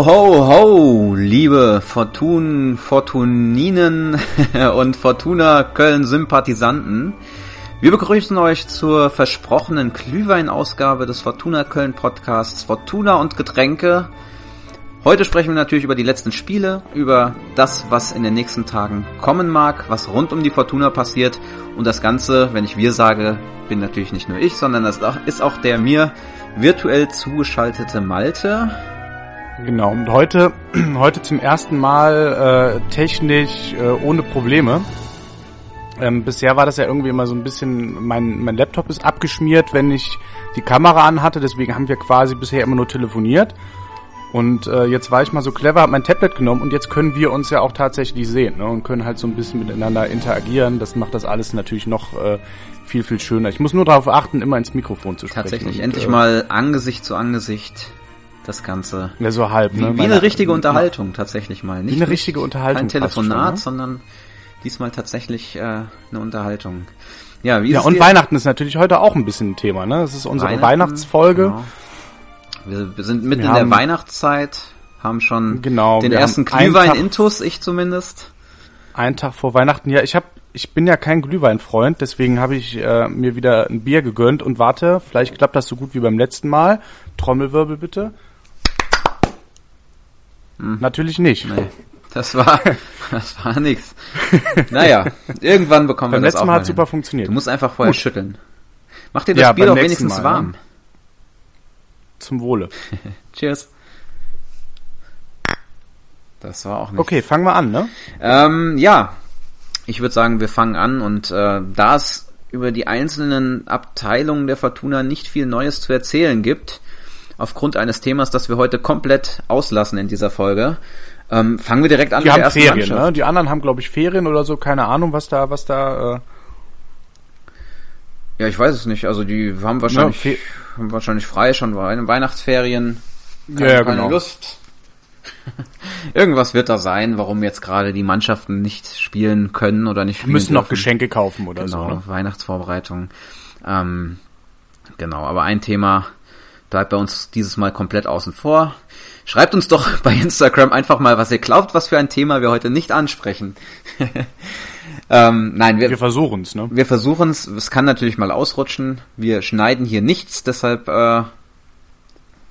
Ho, ho, ho, liebe Fortun, Fortuninen und Fortuna Köln-Sympathisanten. Wir begrüßen euch zur versprochenen Glühwein-Ausgabe des Fortuna Köln Podcasts Fortuna und Getränke. Heute sprechen wir natürlich über die letzten Spiele, über das, was in den nächsten Tagen kommen mag, was rund um die Fortuna passiert und das Ganze, wenn ich wir sage, bin natürlich nicht nur ich, sondern das ist auch der mir virtuell zugeschaltete Malte. Genau, und heute, heute zum ersten Mal äh, technisch äh, ohne Probleme. Ähm, bisher war das ja irgendwie immer so ein bisschen, mein, mein Laptop ist abgeschmiert, wenn ich die Kamera anhatte, deswegen haben wir quasi bisher immer nur telefoniert. Und äh, jetzt war ich mal so clever, habe mein Tablet genommen und jetzt können wir uns ja auch tatsächlich sehen ne, und können halt so ein bisschen miteinander interagieren. Das macht das alles natürlich noch äh, viel, viel schöner. Ich muss nur darauf achten, immer ins Mikrofon zu sprechen. Tatsächlich, und, endlich äh, mal Angesicht zu Angesicht das Ganze. Ja, so halb, ne? Wie, wie eine richtige Unterhaltung tatsächlich mal. Nicht, wie eine richtige Unterhaltung. Kein Telefonat, schon, ne? sondern diesmal tatsächlich äh, eine Unterhaltung. Ja, wie ja und Weihnachten ist natürlich heute auch ein bisschen ein Thema, ne? Das ist unsere Weihnachtsfolge. Genau. Wir, wir sind mitten wir in der Weihnachtszeit, haben schon genau, den ersten Glühwein-Intus, ich zumindest. Einen Tag vor Weihnachten, ja, ich habe ich bin ja kein Glühweinfreund, deswegen habe ich äh, mir wieder ein Bier gegönnt und warte, vielleicht klappt das so gut wie beim letzten Mal. Trommelwirbel bitte. Hm. Natürlich nicht. Nee, das war, das war nix. Naja, irgendwann bekommen Beim wir das letzten Mal hat super funktioniert. Du musst einfach vorher Gut. schütteln. Mach dir das ja, Bier doch wenigstens Mal, warm. Ne? Zum Wohle. Cheers. Das war auch nicht. Okay, fangen wir an, ne? Ähm, ja, ich würde sagen, wir fangen an und äh, da es über die einzelnen Abteilungen der Fortuna nicht viel Neues zu erzählen gibt, aufgrund eines Themas, das wir heute komplett auslassen in dieser Folge. Ähm, fangen wir direkt an die mit haben der ersten Ferien, Mannschaft. Ne? Die anderen haben, glaube ich, Ferien oder so, keine Ahnung, was da, was da. Äh ja, ich weiß es nicht. Also die haben wahrscheinlich, ja, haben wahrscheinlich frei schon Weihnachtsferien. Keine, ja, ja, keine genau. Lust. Irgendwas wird da sein, warum jetzt gerade die Mannschaften nicht spielen können oder nicht spielen Müssen dürfen. noch Geschenke kaufen oder genau, so. Ne? Weihnachtsvorbereitung. Ähm, genau, aber ein Thema, bleibt bei uns dieses Mal komplett außen vor. Schreibt uns doch bei Instagram einfach mal, was ihr glaubt, was für ein Thema wir heute nicht ansprechen. ähm, nein, wir, wir versuchen es. Ne? Wir versuchen es. Es kann natürlich mal ausrutschen. Wir schneiden hier nichts, deshalb äh,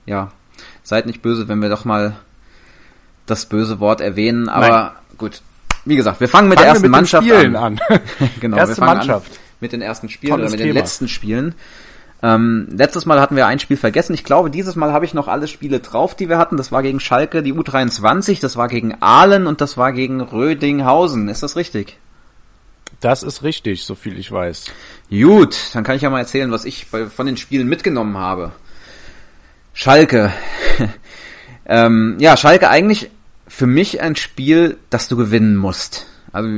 ja, seid nicht böse, wenn wir doch mal das böse Wort erwähnen. Aber nein. gut, wie gesagt, wir fangen mit fangen der ersten mit Mannschaft an. an. genau, Erste wir fangen Mannschaft. An mit den ersten Spielen Tolles oder mit Thema. den letzten Spielen. Ähm, letztes Mal hatten wir ein Spiel vergessen. Ich glaube, dieses Mal habe ich noch alle Spiele drauf, die wir hatten. Das war gegen Schalke, die U23, das war gegen Aalen und das war gegen Rödinghausen. Ist das richtig? Das ist richtig, so viel ich weiß. Gut, dann kann ich ja mal erzählen, was ich bei, von den Spielen mitgenommen habe. Schalke. ähm, ja, Schalke eigentlich für mich ein Spiel, das du gewinnen musst. Also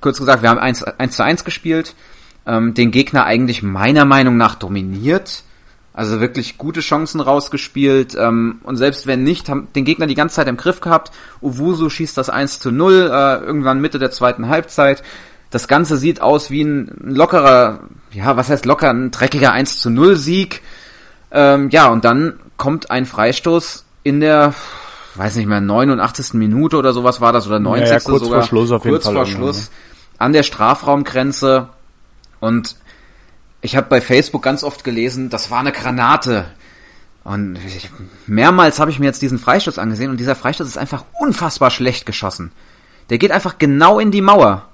kurz gesagt, wir haben 1, 1 zu 1 gespielt ähm, den Gegner eigentlich meiner Meinung nach dominiert. Also wirklich gute Chancen rausgespielt. Ähm, und selbst wenn nicht, haben den Gegner die ganze Zeit im Griff gehabt. Uwusu schießt das 1 zu 0, äh, irgendwann Mitte der zweiten Halbzeit. Das Ganze sieht aus wie ein lockerer, ja, was heißt locker, ein dreckiger 1 zu 0 Sieg. Ähm, ja, und dann kommt ein Freistoß in der, weiß nicht mehr, 89. Minute oder sowas war das, oder 90. Ja, ja, kurz sogar. Vor Schluss auf jeden kurz Fall vor Schluss. An der Strafraumgrenze und ich habe bei Facebook ganz oft gelesen, das war eine Granate. Und ich, mehrmals habe ich mir jetzt diesen Freistoß angesehen und dieser Freistoß ist einfach unfassbar schlecht geschossen. Der geht einfach genau in die Mauer.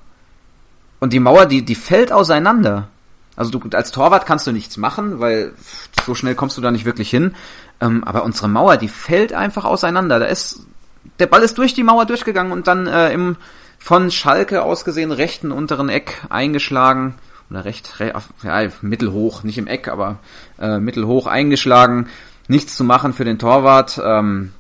Und die Mauer, die, die fällt auseinander. Also du als Torwart kannst du nichts machen, weil so schnell kommst du da nicht wirklich hin. Ähm, aber unsere Mauer, die fällt einfach auseinander. Da ist der Ball ist durch die Mauer durchgegangen und dann äh, im von Schalke aus gesehen rechten unteren Eck eingeschlagen oder recht, ja, mittelhoch, nicht im Eck, aber äh, mittelhoch eingeschlagen. Nichts zu machen für den Torwart. Ähm,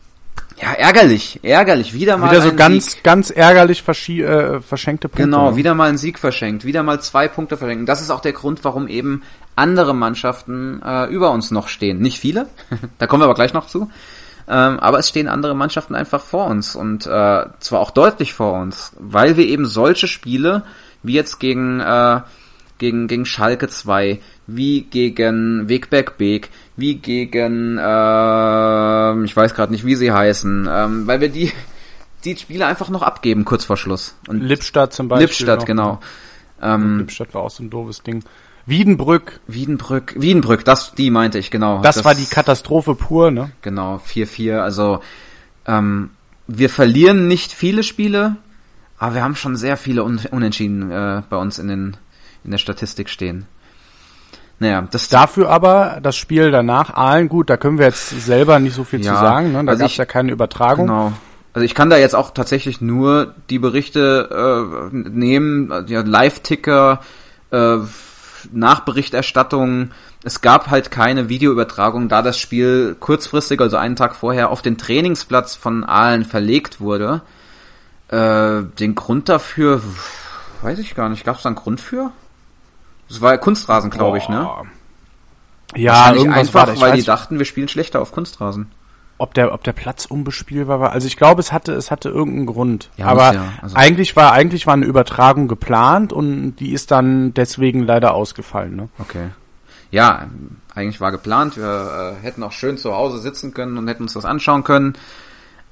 ja, ärgerlich, ärgerlich. Wieder mal wieder so ganz, Sieg. ganz ärgerlich äh, verschenkte Punkte. Genau, wieder mal ein Sieg verschenkt, wieder mal zwei Punkte verschenkt. Das ist auch der Grund, warum eben andere Mannschaften äh, über uns noch stehen. Nicht viele, da kommen wir aber gleich noch zu. Ähm, aber es stehen andere Mannschaften einfach vor uns und äh, zwar auch deutlich vor uns, weil wir eben solche Spiele wie jetzt gegen äh, gegen, gegen Schalke 2, wie gegen Wegberg Beek, wie gegen, äh, ich weiß gerade nicht, wie sie heißen, ähm, weil wir die, die Spiele einfach noch abgeben, kurz vor Schluss. Und Lippstadt zum Beispiel. Lippstadt, noch. genau. Ähm, Lippstadt war auch so ein doofes Ding. Wiedenbrück. Wiedenbrück, Wiedenbrück, das, die meinte ich, genau. Das, das war die Katastrophe pur, ne? Genau, 4-4, also, ähm, wir verlieren nicht viele Spiele, aber wir haben schon sehr viele Un Unentschieden äh, bei uns in, den, in der Statistik stehen. Naja, das Dafür aber das Spiel danach, Aalen, gut, da können wir jetzt selber nicht so viel ja, zu sagen, ne? da also gab es ja keine Übertragung. Genau. Also ich kann da jetzt auch tatsächlich nur die Berichte äh, nehmen, ja, Live-Ticker, äh, Nachberichterstattung. Es gab halt keine Videoübertragung, da das Spiel kurzfristig, also einen Tag vorher, auf den Trainingsplatz von Aalen verlegt wurde. Äh, den Grund dafür, weiß ich gar nicht. Gab es da einen Grund für? Das war ja Kunstrasen, glaube ich, ne? Ja, irgendwas einfach, war da. weil die dachten, wir spielen schlechter auf Kunstrasen. Ob der, ob der Platz unbespielbar war. Also ich glaube, es hatte, es hatte irgendeinen Grund. Ja, Aber ja, also eigentlich war, eigentlich war eine Übertragung geplant und die ist dann deswegen leider ausgefallen, ne? Okay. Ja, eigentlich war geplant. Wir äh, hätten auch schön zu Hause sitzen können und hätten uns das anschauen können.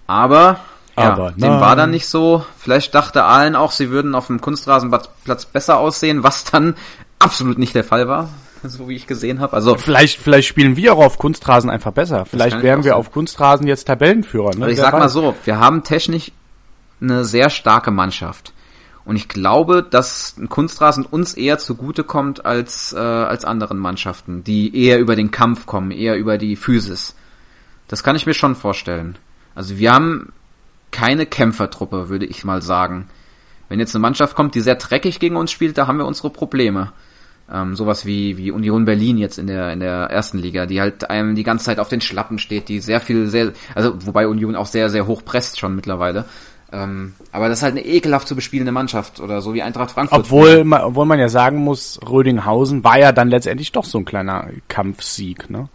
Aber aber ja, dem war dann nicht so. Vielleicht dachte Allen auch, sie würden auf dem Kunstrasenplatz besser aussehen, was dann absolut nicht der Fall war, so wie ich gesehen habe. Also vielleicht, vielleicht spielen wir auch auf Kunstrasen einfach besser. Vielleicht wären wir auf Kunstrasen jetzt Tabellenführer. Ne? Also ich sag mal so, wir haben technisch eine sehr starke Mannschaft. Und ich glaube, dass ein Kunstrasen uns eher zugute kommt als, äh, als anderen Mannschaften, die eher über den Kampf kommen, eher über die Physis. Das kann ich mir schon vorstellen. Also wir haben keine Kämpfertruppe, würde ich mal sagen. Wenn jetzt eine Mannschaft kommt, die sehr dreckig gegen uns spielt, da haben wir unsere Probleme. Ähm, sowas wie, wie Union Berlin jetzt in der, in der ersten Liga, die halt einem die ganze Zeit auf den Schlappen steht, die sehr viel, sehr, also wobei Union auch sehr, sehr hoch presst schon mittlerweile. Ähm, aber das ist halt eine ekelhaft zu bespielende Mannschaft oder so wie Eintracht Frankfurt. Obwohl, man, obwohl man ja sagen muss, Rödinghausen war ja dann letztendlich doch so ein kleiner Kampfsieg, ne?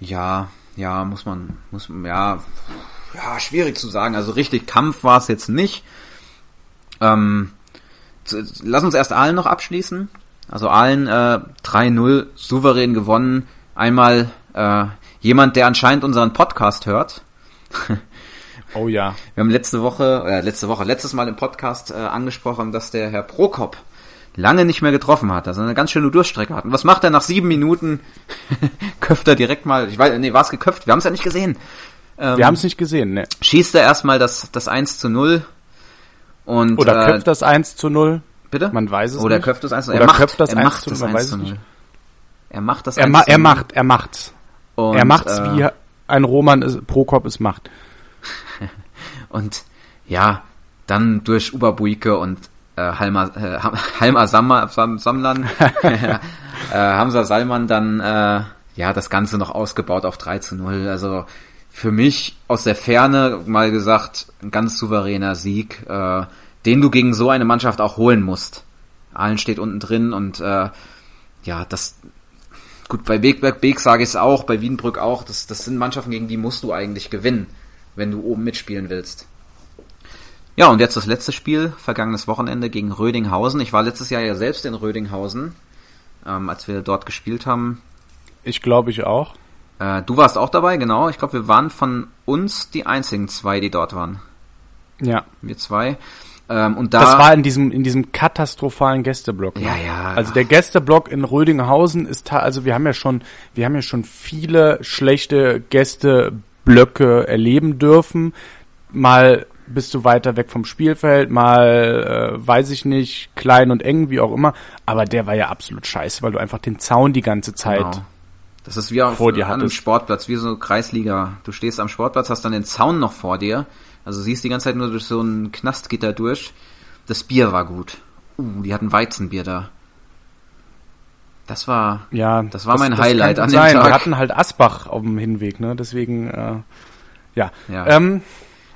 Ja, ja, muss man, muss, ja, ja, schwierig zu sagen. Also richtig Kampf war es jetzt nicht. Ähm, lass uns erst Aalen noch abschließen. Also Aalen äh, 3-0 souverän gewonnen. Einmal äh, jemand, der anscheinend unseren Podcast hört. oh ja. Wir haben letzte Woche, äh, letzte Woche, letztes Mal im Podcast äh, angesprochen, dass der Herr Prokop lange nicht mehr getroffen hat, also eine ganz schöne Durchstrecke hat. Und was macht er nach sieben Minuten? köpft er direkt mal, ich weiß, nee, war es geköpft? Wir haben es ja nicht gesehen. Ähm, Wir haben es nicht gesehen, ne? Schießt er erstmal das, das 1 zu 0 und Oder äh, köpft das 1 zu 0. Bitte? Man weiß es Oder nicht. köpft das 1 zu 0. Er macht, das er 1 macht das 1 zu 0. Er macht das er 1 ma Er macht, er macht's. Und, er macht's, äh, wie ein Roman ist, Prokop es macht. und ja, dann durch Uberbuike und äh, Halma, äh, Halma Sam, Sam, Samlan, äh, Hamza Salman dann äh, ja das Ganze noch ausgebaut auf 3 zu 0. Also für mich aus der Ferne mal gesagt ein ganz souveräner Sieg, äh, den du gegen so eine Mannschaft auch holen musst. Allen steht unten drin und äh, ja, das gut bei Wegberg Beek sage ich es auch, bei Wiedenbrück auch. Das, das sind Mannschaften gegen die musst du eigentlich gewinnen, wenn du oben mitspielen willst. Ja, und jetzt das letzte Spiel, vergangenes Wochenende gegen Rödinghausen. Ich war letztes Jahr ja selbst in Rödinghausen, ähm, als wir dort gespielt haben. Ich glaube ich auch. Äh, du warst auch dabei, genau. Ich glaube, wir waren von uns die einzigen zwei, die dort waren. Ja. Wir zwei. Ähm, und da, das war in diesem, in diesem katastrophalen Gästeblock. Ne? Ja, ja. Also der Gästeblock in Rödinghausen ist, also wir haben ja schon, wir haben ja schon viele schlechte Gästeblöcke erleben dürfen. Mal bist du weiter weg vom Spielfeld, mal äh, weiß ich nicht, klein und eng, wie auch immer. Aber der war ja absolut scheiße, weil du einfach den Zaun die ganze Zeit genau. Das ist wie auf vor dir einem Sportplatz, wie so Kreisliga. Du stehst am Sportplatz, hast dann den Zaun noch vor dir. Also siehst die ganze Zeit nur durch so ein Knastgitter durch. Das Bier war gut. Uh, die hatten Weizenbier da. Das war, ja, das war das, mein das Highlight an dem sein. Tag. Wir hatten halt Asbach auf dem Hinweg, ne? Deswegen, äh, ja. ja. Ähm,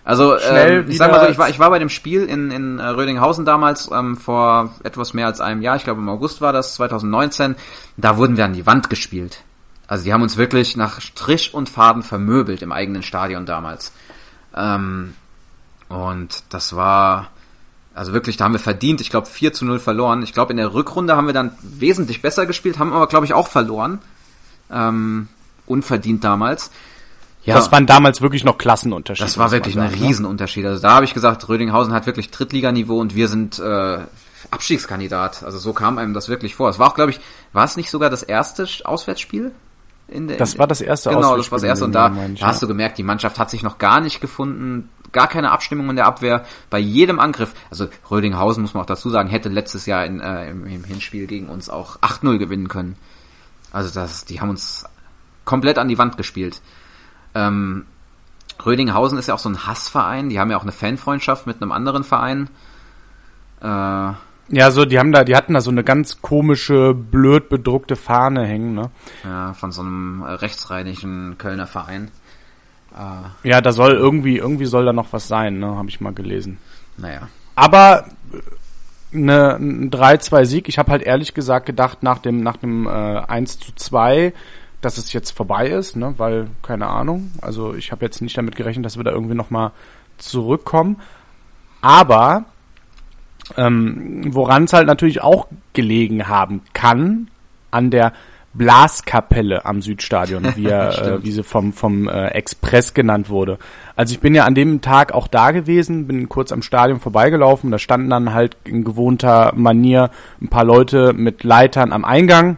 also ähm, ich sag mal so, ich war, ich war bei dem Spiel in, in äh, Rödinghausen damals ähm, vor etwas mehr als einem Jahr, ich glaube im August war das, 2019. Da wurden wir an die Wand gespielt. Also die haben uns wirklich nach Strich und Faden vermöbelt im eigenen Stadion damals. Ähm, und das war Also wirklich, da haben wir verdient. Ich glaube 4 zu 0 verloren. Ich glaube in der Rückrunde haben wir dann wesentlich besser gespielt, haben aber glaube ich auch verloren. Ähm, unverdient damals. Ja. Das waren damals wirklich noch Klassenunterschiede. Das war wirklich ein ne? Riesenunterschied. Also da habe ich gesagt, Rödinghausen hat wirklich Drittliganiveau und wir sind äh, Abstiegskandidat. Also so kam einem das wirklich vor. Es war auch, glaube ich, war es nicht sogar das erste Auswärtsspiel? Der, das war das erste Genau, das war das erste. Und da, da hast du gemerkt, die Mannschaft hat sich noch gar nicht gefunden. Gar keine Abstimmung in der Abwehr. Bei jedem Angriff, also Rödinghausen muss man auch dazu sagen, hätte letztes Jahr in, äh, im, im Hinspiel gegen uns auch 8-0 gewinnen können. Also das, die haben uns komplett an die Wand gespielt. Ähm, Rödinghausen ist ja auch so ein Hassverein. Die haben ja auch eine Fanfreundschaft mit einem anderen Verein. Äh, ja, so, die haben da, die hatten da so eine ganz komische, blöd bedruckte Fahne hängen, ne? Ja, von so einem äh, rechtsrheinischen Kölner Verein. Äh, ja, da soll irgendwie, irgendwie soll da noch was sein, ne? Habe ich mal gelesen. Naja. Aber eine, ein 3-2-Sieg, ich habe halt ehrlich gesagt gedacht, nach dem, nach dem äh, 1 zu 2, dass es jetzt vorbei ist, ne? Weil, keine Ahnung. Also ich habe jetzt nicht damit gerechnet, dass wir da irgendwie nochmal zurückkommen. Aber ähm, Woran es halt natürlich auch gelegen haben kann, an der Blaskapelle am Südstadion, wie, er, äh, wie sie vom, vom äh, Express genannt wurde. Also ich bin ja an dem Tag auch da gewesen, bin kurz am Stadion vorbeigelaufen, da standen dann halt in gewohnter Manier ein paar Leute mit Leitern am Eingang,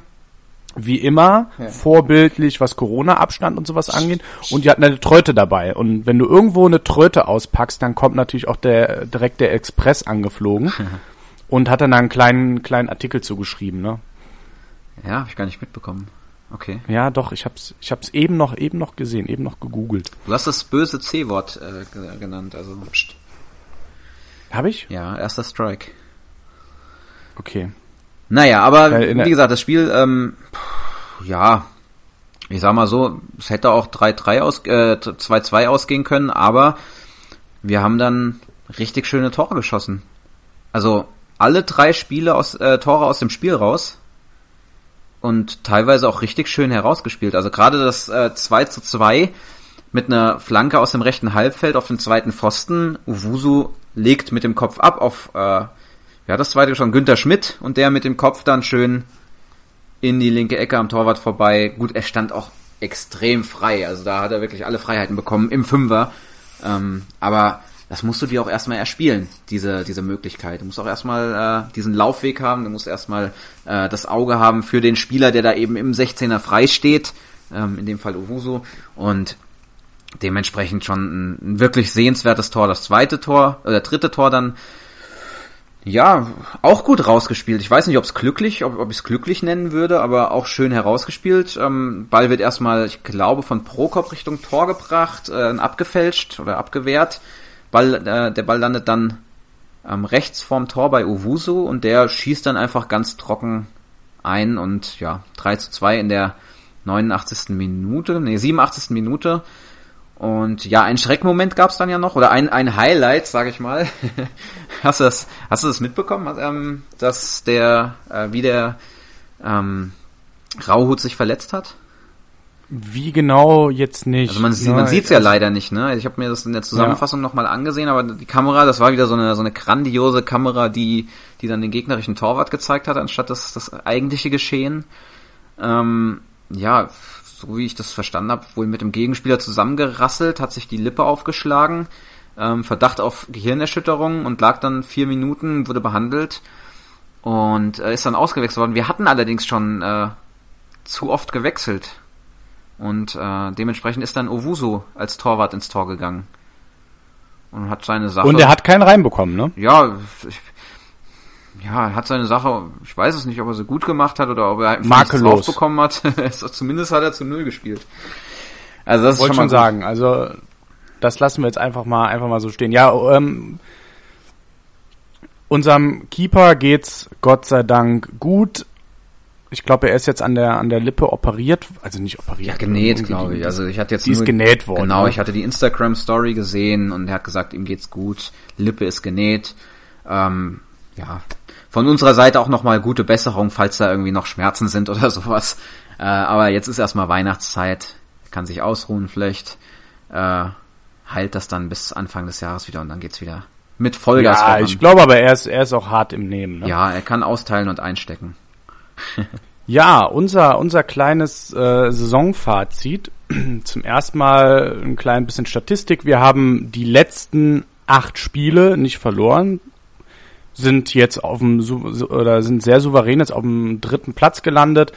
wie immer, ja. vorbildlich, was Corona-Abstand und sowas angeht. Und die hatten eine Tröte dabei. Und wenn du irgendwo eine Tröte auspackst, dann kommt natürlich auch der direkt der Express angeflogen und hat dann einen kleinen kleinen Artikel zugeschrieben. Ne? Ja, habe ich gar nicht mitbekommen. Okay. Ja, doch, ich hab's, ich hab's eben noch, eben noch gesehen, eben noch gegoogelt. Du hast das böse C-Wort äh, genannt, also. Pst. Hab ich? Ja, erster Strike. Okay. Naja, aber wie gesagt, das Spiel, ähm, ja, ich sag mal so, es hätte auch 3-3 aus, äh, 2-2 ausgehen können, aber wir haben dann richtig schöne Tore geschossen. Also alle drei Spiele aus äh, Tore aus dem Spiel raus und teilweise auch richtig schön herausgespielt. Also gerade das äh, 2 zu 2 mit einer Flanke aus dem rechten Halbfeld auf den zweiten Pfosten. Uwusu legt mit dem Kopf ab auf äh, ja, das zweite schon Günther Schmidt und der mit dem Kopf dann schön in die linke Ecke am Torwart vorbei. Gut, er stand auch extrem frei. Also da hat er wirklich alle Freiheiten bekommen im Fünfer. Ähm, aber das musst du dir auch erstmal erspielen, diese, diese Möglichkeit. Du musst auch erstmal äh, diesen Laufweg haben, du musst erstmal äh, das Auge haben für den Spieler, der da eben im 16er frei steht, ähm, in dem Fall Owusu. Und dementsprechend schon ein, ein wirklich sehenswertes Tor, das zweite Tor, oder dritte Tor dann ja, auch gut rausgespielt. Ich weiß nicht, ob es glücklich, ob, ob ich es glücklich nennen würde, aber auch schön herausgespielt. Ähm, Ball wird erstmal, ich glaube, von Prokop Richtung Tor gebracht, äh, abgefälscht oder abgewehrt. Ball, äh, der Ball landet dann ähm, rechts vorm Tor bei Owusu und der schießt dann einfach ganz trocken ein und ja, 3 zu 2 in der 89. Minute, nee, 87. Minute. Und ja, ein Schreckmoment gab es dann ja noch, oder ein, ein Highlight, sag ich mal. hast, du das, hast du das mitbekommen, ähm, dass der, äh, wie der ähm, Rauhut sich verletzt hat? Wie genau jetzt nicht? Also man, sieht, man sieht's ja also leider nicht, ne? Ich habe mir das in der Zusammenfassung ja. nochmal angesehen, aber die Kamera, das war wieder so eine so eine grandiose Kamera, die die dann den gegnerischen Torwart gezeigt hat, anstatt das das eigentliche Geschehen. Ähm, ja, so wie ich das verstanden habe, wohl mit dem Gegenspieler zusammengerasselt, hat sich die Lippe aufgeschlagen, ähm, Verdacht auf Gehirnerschütterung und lag dann vier Minuten, wurde behandelt und äh, ist dann ausgewechselt worden. Wir hatten allerdings schon äh, zu oft gewechselt und äh, dementsprechend ist dann Owusu als Torwart ins Tor gegangen und hat seine Sache. Und er hat keinen reinbekommen, ne? Ja, ich, ja, er hat seine Sache, ich weiß es nicht, ob er sie gut gemacht hat oder ob er einfach nichts drauf bekommen hat. Zumindest hat er zu Null gespielt. Also das Wollte ist schon mal schon sagen, also das lassen wir jetzt einfach mal einfach mal so stehen. Ja, ähm, unserem Keeper geht's Gott sei Dank gut. Ich glaube, er ist jetzt an der an der Lippe operiert, also nicht operiert. Ja, genäht, glaube ich. Also ich hatte jetzt die ist genäht worden. Genau, ne? ich hatte die Instagram Story gesehen und er hat gesagt, ihm geht's gut, Lippe ist genäht. Ähm, ja, von unserer Seite auch nochmal gute Besserung, falls da irgendwie noch Schmerzen sind oder sowas. Äh, aber jetzt ist erstmal Weihnachtszeit, kann sich ausruhen vielleicht. Äh, heilt das dann bis Anfang des Jahres wieder und dann geht's wieder mit Vollgas Ja, voran. ich glaube aber, er ist, er ist auch hart im Nehmen. Ne? Ja, er kann austeilen und einstecken. Ja, unser, unser kleines äh, Saisonfazit. Zum ersten Mal ein klein bisschen Statistik. Wir haben die letzten acht Spiele nicht verloren, sind jetzt auf dem oder sind sehr souverän jetzt auf dem dritten Platz gelandet.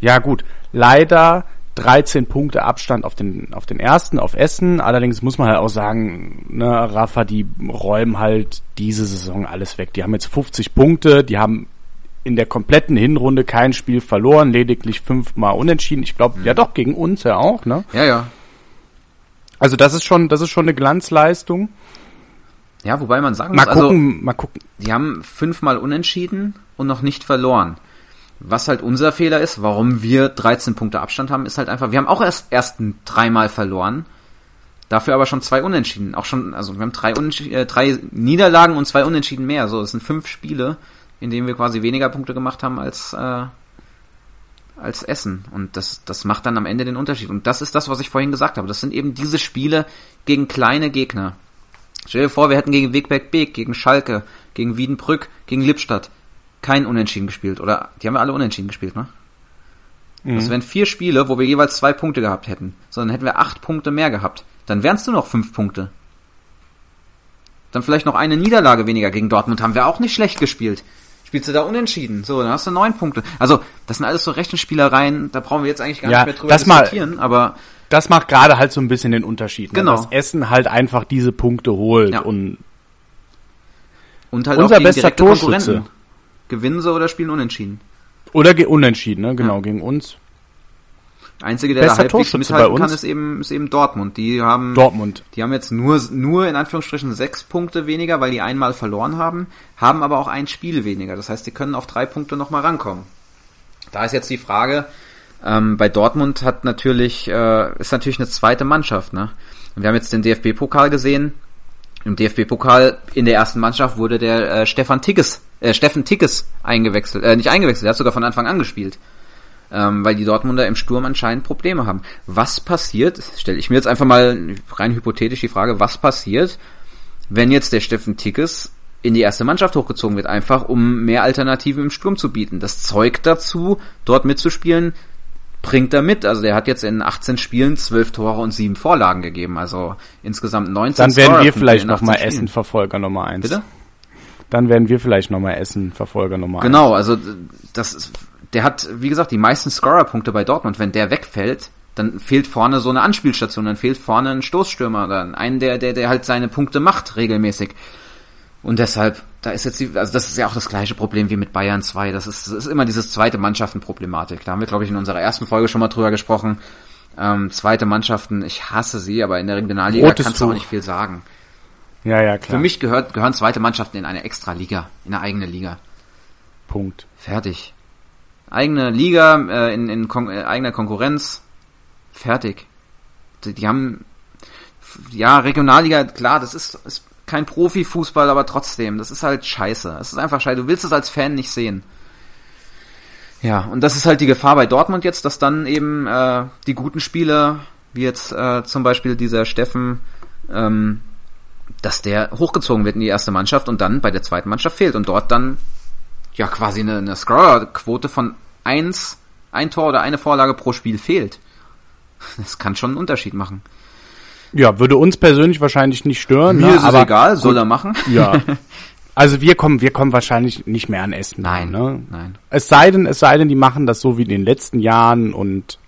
Ja gut, leider 13 Punkte Abstand auf den auf den ersten, auf Essen. Allerdings muss man halt auch sagen, ne, Rafa, die räumen halt diese Saison alles weg. Die haben jetzt 50 Punkte, die haben in der kompletten Hinrunde kein Spiel verloren, lediglich fünfmal unentschieden. Ich glaube, ja doch, gegen uns ja auch, ne? Ja, ja. Also das ist schon, das ist schon eine Glanzleistung. Ja, wobei man sagen Mal muss, also, gucken, mal gucken. die haben fünfmal unentschieden und noch nicht verloren. Was halt unser Fehler ist, warum wir 13 Punkte Abstand haben, ist halt einfach, wir haben auch erst ersten dreimal verloren. Dafür aber schon zwei Unentschieden. Auch schon, also wir haben drei, Unentschi- äh, drei Niederlagen und zwei Unentschieden mehr. So, es sind fünf Spiele, in denen wir quasi weniger Punkte gemacht haben als, äh, als Essen. Und das, das macht dann am Ende den Unterschied. Und das ist das, was ich vorhin gesagt habe. Das sind eben diese Spiele gegen kleine Gegner. Stell dir vor, wir hätten gegen Wegberg Beek, gegen Schalke, gegen Wiedenbrück, gegen Lippstadt kein Unentschieden gespielt. Oder die haben wir alle unentschieden gespielt, ne? Das wären vier Spiele, wo wir jeweils zwei Punkte gehabt hätten. Sondern hätten wir acht Punkte mehr gehabt. Dann wären es nur noch fünf Punkte. Dann vielleicht noch eine Niederlage weniger gegen Dortmund. Haben wir auch nicht schlecht gespielt. Spielst du da unentschieden? So, dann hast du neun Punkte. Also, das sind alles so Rechenspielereien. Da brauchen wir jetzt eigentlich gar Ja, nicht mehr drüber das mal- diskutieren. aber Das macht gerade halt so ein bisschen den Unterschied. Ne? Genau. Dass Essen halt einfach diese Punkte holt Ja. und und halt Unser bester Torschütze. Konkurrenten. Gewinnen sie oder spielen unentschieden. oder unentschieden, ne? Genau, gegen uns. Einzige, der Bester da halbwegs mithalten kann, ist eben, ist eben Dortmund. Die haben, Dortmund. die haben jetzt nur, nur in Anführungsstrichen sechs Punkte weniger, weil die einmal verloren haben, haben aber auch ein Spiel weniger. Das heißt, die können auf drei Punkte nochmal rankommen. Da ist jetzt die Frage, ähm, bei Dortmund hat natürlich, äh, ist natürlich eine zweite Mannschaft, ne? Und wir haben jetzt den DFB-Pokal gesehen. Im DFB-Pokal in der ersten Mannschaft wurde der äh, Stefan Tigges, äh, Steffen Tigges eingewechselt, äh, nicht eingewechselt, er hat sogar von Anfang an gespielt ähm, weil die Dortmunder im Sturm anscheinend Probleme haben. Was passiert, stelle ich mir jetzt einfach mal rein hypothetisch die Frage, was passiert, wenn jetzt der Steffen Tickes in die erste Mannschaft hochgezogen wird, einfach um mehr Alternativen im Sturm zu bieten. Das Zeug dazu, dort mitzuspielen, bringt er mit. Also der hat jetzt in 18 Spielen 12 Tore und 7 Vorlagen gegeben. Also insgesamt 19 Dann werden wir vielleicht nochmal 18 Spielen. Essen-Verfolger Nummer eins. Bitte? Dann werden wir vielleicht nochmal Essen-Verfolger Nummer Genau, also das ist, der hat, wie gesagt, die meisten Scorer-Punkte bei Dortmund. Wenn der wegfällt, dann fehlt vorne so eine Anspielstation, dann fehlt vorne ein Stoßstürmer oder einen, der, der, der halt seine Punkte macht regelmäßig. Und deshalb, da ist jetzt die, also das ist ja auch das gleiche Problem wie mit Bayern 2. Das ist, das ist immer dieses zweite Mannschaftenproblematik. Da haben wir, glaube ich, in unserer ersten Folge schon mal drüber gesprochen. Ähm, zweite Mannschaften, ich hasse sie, aber in der Regionalliga Rotes kannst du auch nicht viel sagen. Ja, ja, klar. Für mich gehört, gehören zweite Mannschaften in eine extra Liga, in eine eigene Liga. Punkt. Fertig. Eigene Liga, äh, in, in Kon äh, eigener Konkurrenz. Fertig. Die, die haben, ja, Regionalliga, klar, das ist, ist kein Profifußball, aber trotzdem, das ist halt scheiße. Es ist einfach scheiße. Du willst es als Fan nicht sehen. Ja, und das ist halt die Gefahr bei Dortmund jetzt, dass dann eben äh, die guten Spieler, wie jetzt äh, zum Beispiel dieser Steffen, ähm, dass der hochgezogen wird in die erste Mannschaft und dann bei der zweiten Mannschaft fehlt und dort dann ja quasi eine, eine Scorer-Quote von eins, ein Tor oder eine Vorlage pro Spiel fehlt. Das kann schon einen Unterschied machen. Ja, würde uns persönlich wahrscheinlich nicht stören. Mir ne? ist es aber egal, soll er machen? Ja. Also wir kommen, wir kommen wahrscheinlich nicht mehr an Essen. Nein, Ne? nein. Es sei denn, es sei denn, die machen das so wie in den letzten Jahren und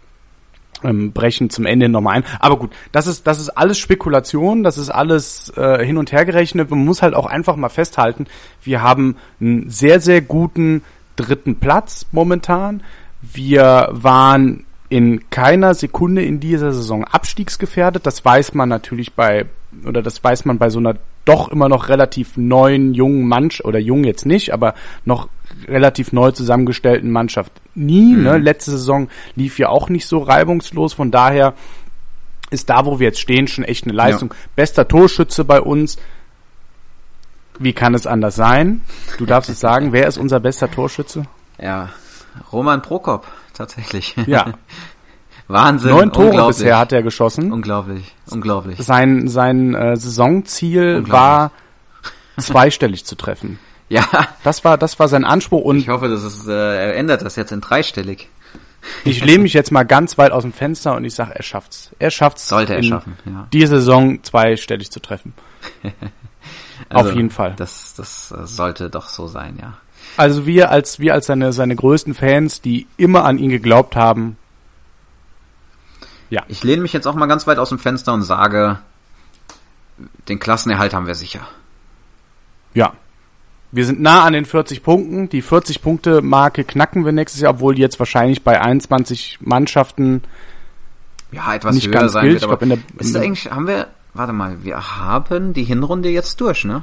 ähm, brechen zum Ende nochmal ein. Aber gut, das ist, das ist alles Spekulation, das ist alles äh, hin und her gerechnet. Man muss halt auch einfach mal festhalten, wir haben einen sehr, sehr guten dritten Platz momentan. Wir waren in keiner Sekunde in dieser Saison abstiegsgefährdet. Das weiß man natürlich bei, oder das weiß man bei so einer doch immer noch relativ neuen, jungen Mannschaft, oder jung jetzt nicht, aber noch relativ neu zusammengestellten Mannschaft nie. Ne? Letzte Saison lief ja auch nicht so reibungslos, von daher ist da, wo wir jetzt stehen, schon echt eine Leistung. Bester Torschütze bei uns. Wie kann es anders sein? Du darfst es sagen, wer ist unser bester Torschütze? Ja, Roman Prokop, tatsächlich. Ja. Wahnsinn. Neun Tore bisher hat er geschossen. Unglaublich, unglaublich. Sein, sein äh, Saisonziel war zweistellig zu treffen. Ja. Das war, das war sein Anspruch und ich hoffe, dass es, äh, er ändert das jetzt in dreistellig. Ich lehne mich jetzt mal ganz weit aus dem Fenster und ich sage, er schafft's. Er schafft's. Sollte er schaffen, ja. Die Saison zweistellig zu treffen. Also, Auf jeden Fall. Das, das äh, sollte doch so sein, ja. Also wir als, wir als seine, seine größten Fans, die immer an ihn geglaubt haben. Ja. Ich lehne mich jetzt auch mal ganz weit aus dem Fenster und sage, den Klassenerhalt haben wir sicher. Ja. Wir sind nah an den 40 Punkten. Die 40 Punkte Marke knacken wir nächstes Jahr, obwohl jetzt wahrscheinlich bei 21 Mannschaften ja, etwas nicht höher ganz sein gilt. wird. Aber glaub, in der- ist eigentlich, haben wir, warte mal, wir haben die Hinrunde jetzt durch, ne?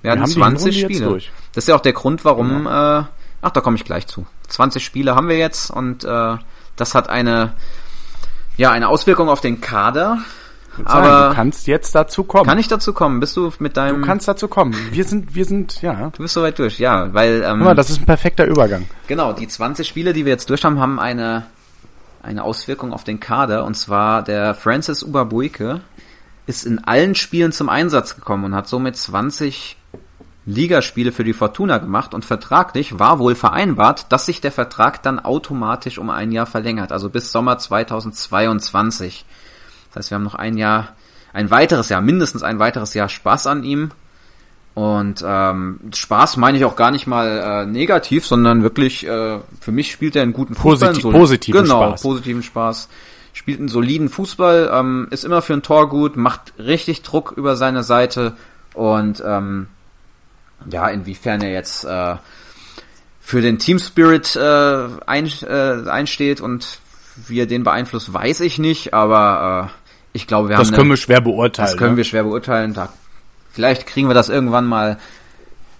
Wir, hatten haben die 20 Hinrunde jetzt Spiele. Das ist ja auch der Grund, warum, äh, ach, da komme ich gleich zu. 20 Spiele haben wir jetzt und äh, das hat eine, ja, eine Auswirkung auf den Kader. Sagen, Aber du kannst jetzt dazu kommen. kann ich dazu kommen? Bist du mit deinem, du kannst dazu kommen. Wir sind, wir sind, ja. du bist soweit durch, ja, weil, ähm, Guck mal, das ist ein perfekter Übergang. Genau, die 20 Spiele, die wir jetzt durch haben, haben eine, eine Auswirkung auf den Kader. Und zwar der Francis Uberbuike ist in allen Spielen zum Einsatz gekommen und hat somit 20 Ligaspiele für die Fortuna gemacht und vertraglich war wohl vereinbart, dass sich der Vertrag dann automatisch um ein Jahr verlängert, also bis Sommer 2022. Das heißt, wir haben noch ein Jahr, ein weiteres Jahr, mindestens ein weiteres Jahr Spaß an ihm. Und ähm, Spaß meine ich auch gar nicht mal äh, negativ, sondern wirklich, äh, für mich spielt er einen guten Fußball. Posit- einen positiven genau, Spaß. positiven Spaß. Spielt einen soliden Fußball, ähm, ist immer für ein Tor gut, macht richtig Druck über seine Seite und ähm, ja, inwiefern er jetzt äh, für den Team Spirit äh, ein, äh, einsteht und wie er den beeinflusst, weiß ich nicht, aber äh, ich glaube, wir Das haben können eine, wir schwer beurteilen. das können ne? wir schwer beurteilen. Da, vielleicht kriegen wir das irgendwann mal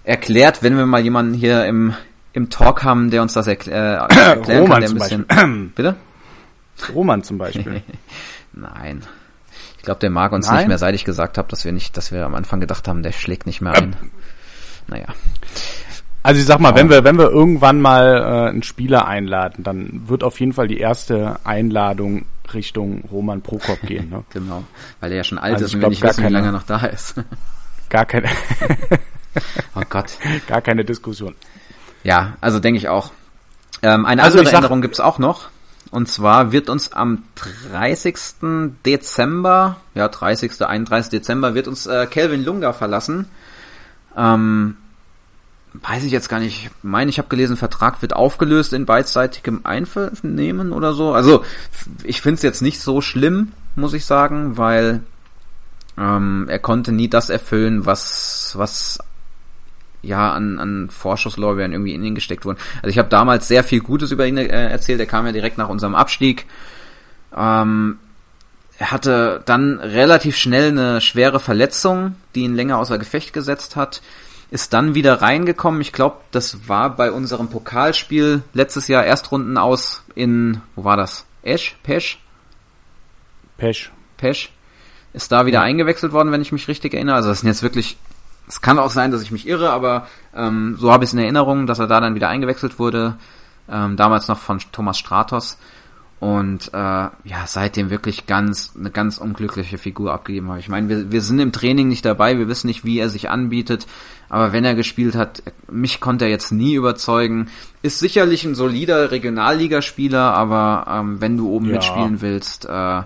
erklärt, wenn wir mal jemanden hier im, im Talk haben, der uns das erklä äh, erklären Roman kann, der zum ein bisschen. Beispiel. Bitte? Roman zum Beispiel. Nein. Ich glaube, der mag uns Nein? nicht mehr, seit ich gesagt habe, dass wir nicht, dass wir am Anfang gedacht haben, der schlägt nicht mehr ein. Naja. Also ich sag mal, wenn wir, wenn wir irgendwann mal äh, einen Spieler einladen, dann wird auf jeden Fall die erste Einladung Richtung Roman Prokop gehen. Ne? Genau. Weil der ja schon alt Also ist und wir nicht wissen, wie keine- lange er noch da ist. Gar keine, oh Gott. gar keine Diskussion. Ja, also denke ich auch. Ähm, eine Also andere Änderung gibt's auch noch. Und zwar wird uns am 30. Dezember, ja 30. 31. Dezember wird uns äh, Kelvin Lunga verlassen. Ähm, weiß ich jetzt gar nicht. Ich meine, ich habe gelesen, Vertrag wird aufgelöst in beidseitigem Einvernehmen oder so. Also ich finde es jetzt nicht so schlimm, muss ich sagen, weil ähm, er konnte nie das erfüllen, was was ja an, an Vorschusslorbeeren irgendwie in ihn gesteckt wurden. Also ich habe damals sehr viel Gutes über ihn äh, erzählt. Er kam ja direkt nach unserem Abstieg. Ähm, er hatte dann relativ schnell eine schwere Verletzung, die ihn länger außer Gefecht gesetzt hat. Ist dann wieder reingekommen. Ich glaube, das war bei unserem Pokalspiel letztes Jahr Erstrunden aus in, wo war das? Esch? Pesch? Pesch. Pesch ist da wieder eingewechselt worden, wenn ich mich richtig erinnere. Also das sind jetzt wirklich, es kann auch sein, dass ich mich irre, aber ähm, so habe ich es in Erinnerung, dass er da dann wieder eingewechselt wurde. Ähm, damals noch von Thomas Stratos. Und äh, ja, seitdem wirklich ganz eine ganz unglückliche Figur abgegeben habe. Ich meine, wir, wir sind im Training nicht dabei, wir wissen nicht, wie er sich anbietet, aber wenn er gespielt hat, mich konnte er jetzt nie überzeugen. Ist sicherlich ein solider Regionalligaspieler, aber ähm, wenn du oben Ja. mitspielen willst, äh,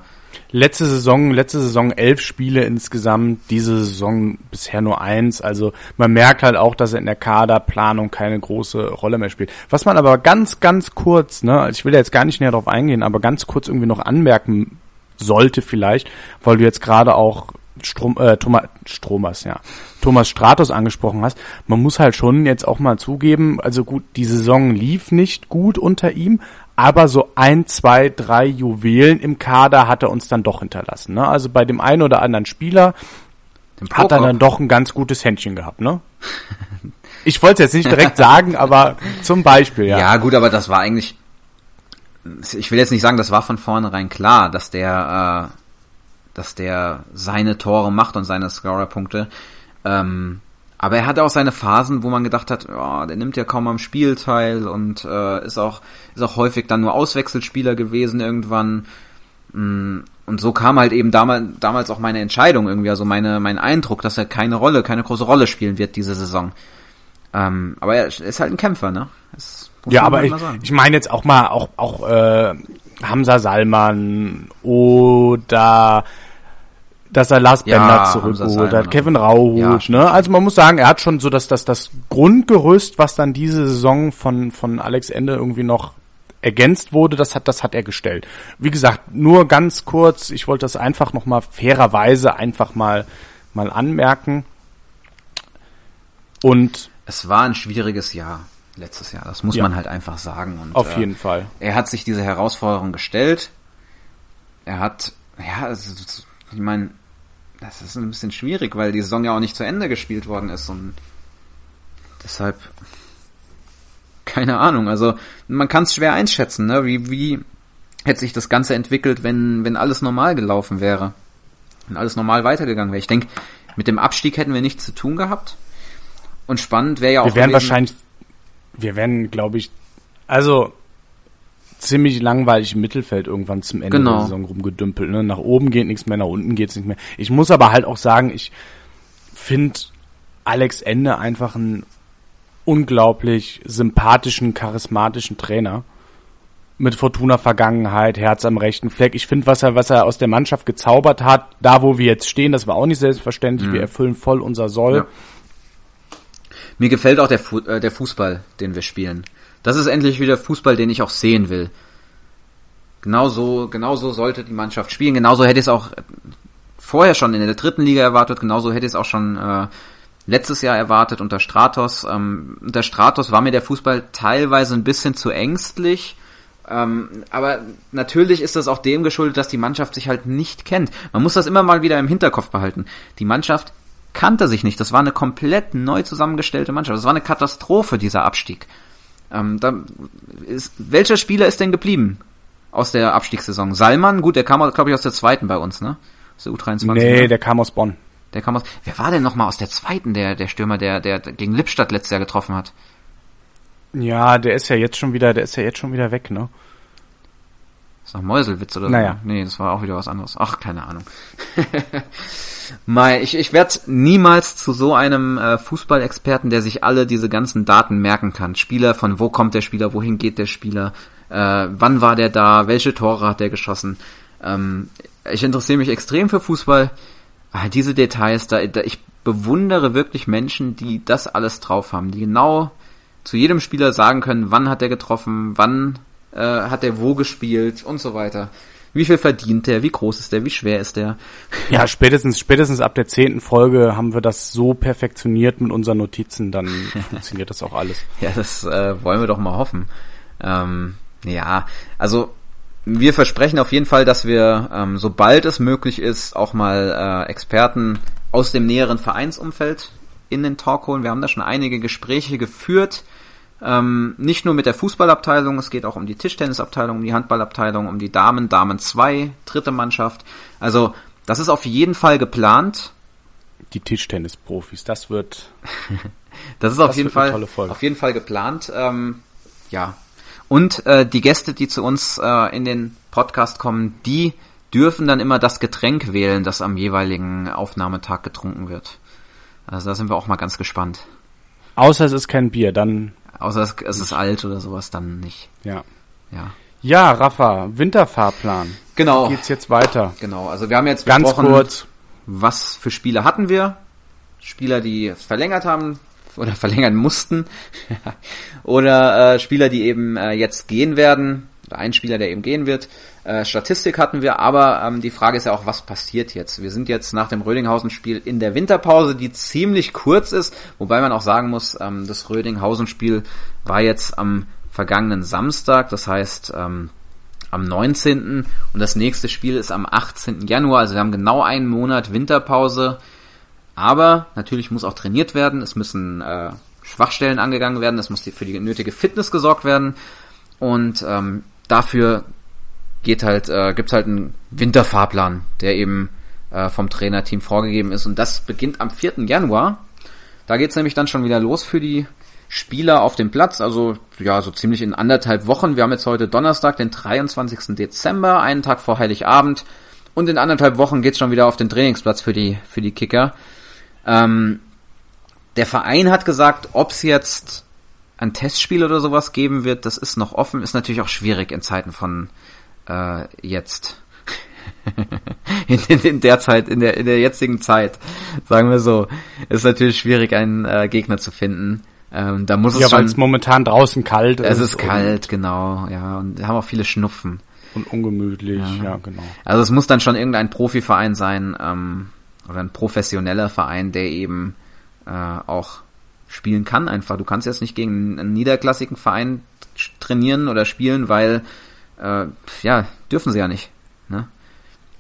Letzte Saison, letzte Saison elf Spiele insgesamt, diese Saison bisher nur eins. Also man merkt halt auch, dass er in der Kaderplanung keine große Rolle mehr spielt. Was man aber ganz, ganz kurz, ne, also ich will da jetzt gar nicht näher drauf eingehen, aber ganz kurz irgendwie noch anmerken sollte vielleicht, weil du jetzt gerade auch Strom, äh, Thomas, Stromers, ja, Thomas Stratos angesprochen hast. Man muss halt schon jetzt auch mal zugeben, also gut, die Saison lief nicht gut unter ihm, aber so ein, zwei, drei Juwelen im Kader hat er uns dann doch hinterlassen. Ne? Also bei dem einen oder anderen Spieler hat er dann doch ein ganz gutes Händchen gehabt. Ne? Ich wollte es jetzt nicht direkt sagen, aber zum Beispiel, ja. Ja. gut, aber das war eigentlich. Ich will jetzt nicht sagen, das war von vornherein klar, dass der, äh, dass der seine Tore macht und seine Scorerpunkte. Ähm, aber er hatte auch seine Phasen, wo man gedacht hat, ja, der nimmt ja kaum am Spiel teil und äh, ist auch ist auch häufig dann nur Auswechselspieler gewesen irgendwann. Mm, und so kam halt eben damals, damals auch meine Entscheidung irgendwie, also meine, mein Eindruck, dass er keine Rolle, keine große Rolle spielen wird diese Saison. Ähm, aber er ist halt ein Kämpfer, ne? ja, aber ich, ich meine jetzt auch mal, auch, auch äh, Hamza Salman oder dass er Lars ja, Bender zurückgeholt hat, Kevin Rauhut, ja, ne? Also man muss sagen, er hat schon so dass das, das Grundgerüst, was dann diese Saison von, von Alex Ende irgendwie noch ergänzt wurde, das hat, das hat er gestellt. Wie gesagt, nur ganz kurz, ich wollte das einfach nochmal fairerweise einfach mal, mal anmerken. Und es war ein schwieriges Jahr letztes Jahr. Das muss ja. man halt einfach sagen. Und, Auf jeden äh, Fall. Er hat sich diese Herausforderung gestellt. Er hat, ja, also, ich meine, das ist ein bisschen schwierig, weil die Saison ja auch nicht zu Ende gespielt worden ist und deshalb keine Ahnung. Also man kann es schwer einschätzen, ne? Wie, wie hätte sich das Ganze entwickelt, wenn, wenn alles normal gelaufen wäre? Wenn alles normal weitergegangen wäre. Ich denke, mit dem Abstieg hätten wir nichts zu tun gehabt. Und spannend wäre ja auch. Wir wären wahrscheinlich, wir wären, glaube ich, also ziemlich langweilig im Mittelfeld irgendwann zum Ende genau. der Saison rumgedümpelt. Ne? Nach oben geht nichts mehr, nach unten geht's nicht mehr. Ich muss aber halt auch sagen, ich finde Alex Ende einfach ein unglaublich sympathischen, charismatischen Trainer mit Fortuna Vergangenheit, Herz am rechten Fleck. Ich finde, was er, was er aus der Mannschaft gezaubert hat, da wo wir jetzt stehen, das war auch nicht selbstverständlich. Mhm. Wir erfüllen voll unser Soll. Ja. Mir gefällt auch der, Fu äh, der Fußball, den wir spielen. Das ist endlich wieder Fußball, den ich auch sehen will. Genauso, genauso sollte die Mannschaft spielen. Genauso hätte ich es auch vorher schon in der dritten Liga erwartet. Genauso hätte ich es auch schon äh, letztes Jahr erwartet unter Stratos. Ähm, unter Stratos war mir der Fußball teilweise ein bisschen zu ängstlich. Ähm, aber natürlich ist das auch dem geschuldet, dass die Mannschaft sich halt nicht kennt. Man muss das immer mal wieder im Hinterkopf behalten. Die Mannschaft kannte sich nicht. Das war eine komplett neu zusammengestellte Mannschaft. Das war eine Katastrophe, dieser Abstieg. Ähm, da ist, welcher Spieler ist denn geblieben aus der Abstiegssaison? Salman, gut, der kam, glaube ich, aus der zweiten bei uns, ne? Aus der U23. Nee, ne? der kam aus Bonn. Der kam aus. Wer war denn nochmal aus der zweiten, der, der Stürmer, der, der gegen Lippstadt letztes Jahr getroffen hat? Ja, der ist ja jetzt schon wieder, der ist ja jetzt schon wieder weg, ne? Ist doch Mäuselwitz oder naja. so? Nee, das war auch wieder was anderes. Ach, keine Ahnung. Mai, ich, ich werde niemals zu so einem äh, Fußballexperten, der sich alle diese ganzen Daten merken kann. Spieler, von wo kommt der Spieler, wohin geht der Spieler, äh, wann war der da, welche Tore hat der geschossen. Ähm, ich interessiere mich extrem für Fußball ah, diese Details, da, da, ich bewundere wirklich Menschen, die das alles drauf haben, die genau zu jedem Spieler sagen können, wann hat er getroffen, wann äh, hat er wo gespielt und so weiter. Wie viel verdient der? Wie groß ist der? Wie schwer ist der? Ja, spätestens, spätestens ab der zehnten Folge haben wir das so perfektioniert mit unseren Notizen, dann funktioniert das auch alles. Ja, das äh, wollen wir doch mal hoffen. Ähm, ja, also wir versprechen auf jeden Fall, dass wir, ähm, sobald es möglich ist, auch mal äh, Experten aus dem näheren Vereinsumfeld in den Talk holen. Wir haben da schon einige Gespräche geführt. Ähm, nicht nur mit der Fußballabteilung, es geht auch um die Tischtennisabteilung, um die Handballabteilung, um die Damen, Damen 2, dritte Mannschaft. Also das ist auf jeden Fall geplant. Die Tischtennisprofis, das wird. das ist auf das jeden Fall auf jeden Fall geplant. Ähm, ja, und äh, die Gäste, die zu uns äh, in den Podcast kommen, die dürfen dann immer das Getränk wählen, das am jeweiligen Aufnahmetag getrunken wird. Also da sind wir auch mal ganz gespannt. Außer es ist kein Bier, dann. Außer es, es ist alt oder sowas, dann nicht. Ja. Ja. Ja, Rafa, Winterfahrplan. Genau. Wie geht's jetzt weiter? Genau, also wir haben jetzt ganz kurz, was für Spieler hatten wir? Spieler, die verlängert haben, oder verlängern mussten. oder äh, Spieler, die eben äh, jetzt gehen werden. Ein Spieler, der eben gehen wird. Äh, Statistik hatten wir, aber ähm, die Frage ist ja auch, was passiert jetzt? Wir sind jetzt nach dem Rödinghausen-Spiel in der Winterpause, die ziemlich kurz ist, wobei man auch sagen muss, ähm, das Rödinghausen-Spiel war jetzt am vergangenen Samstag, das heißt ähm, am 19. und das nächste Spiel ist am 18. Januar, also wir haben genau einen Monat Winterpause. Aber natürlich muss auch trainiert werden, es müssen äh, Schwachstellen angegangen werden, es muss für die nötige Fitness gesorgt werden und ähm, dafür geht halt, äh, gibt's halt einen Winterfahrplan, der eben äh, vom Trainerteam vorgegeben ist und das beginnt am 4. Januar. Da geht's nämlich dann schon wieder los für die Spieler auf dem Platz, also ja, so ziemlich in anderthalb Wochen. Wir haben jetzt heute Donnerstag, den 23. Dezember, einen Tag vor Heiligabend Und in anderthalb Wochen geht's schon wieder auf den Trainingsplatz für die, für die Kicker. Ähm, der Verein hat gesagt, ob's jetzt ein Testspiel oder sowas geben wird, das ist noch offen, ist natürlich auch schwierig in Zeiten von äh, jetzt. in, in, in, der Zeit, in der, in der jetzigen Zeit, sagen wir so, ist natürlich schwierig, einen äh, Gegner zu finden. Ähm, da muss ja, es weil es momentan draußen kalt ist. Es ist kalt, genau, ja, und wir haben auch viele Schnupfen. Und ungemütlich, ja. ja, genau. Also es muss dann schon irgendein Profiverein sein, ähm, oder ein professioneller Verein, der eben äh, auch spielen kann einfach. Du kannst jetzt nicht gegen einen niederklassigen Verein trainieren oder spielen, weil äh, ja, dürfen sie ja nicht. Ne?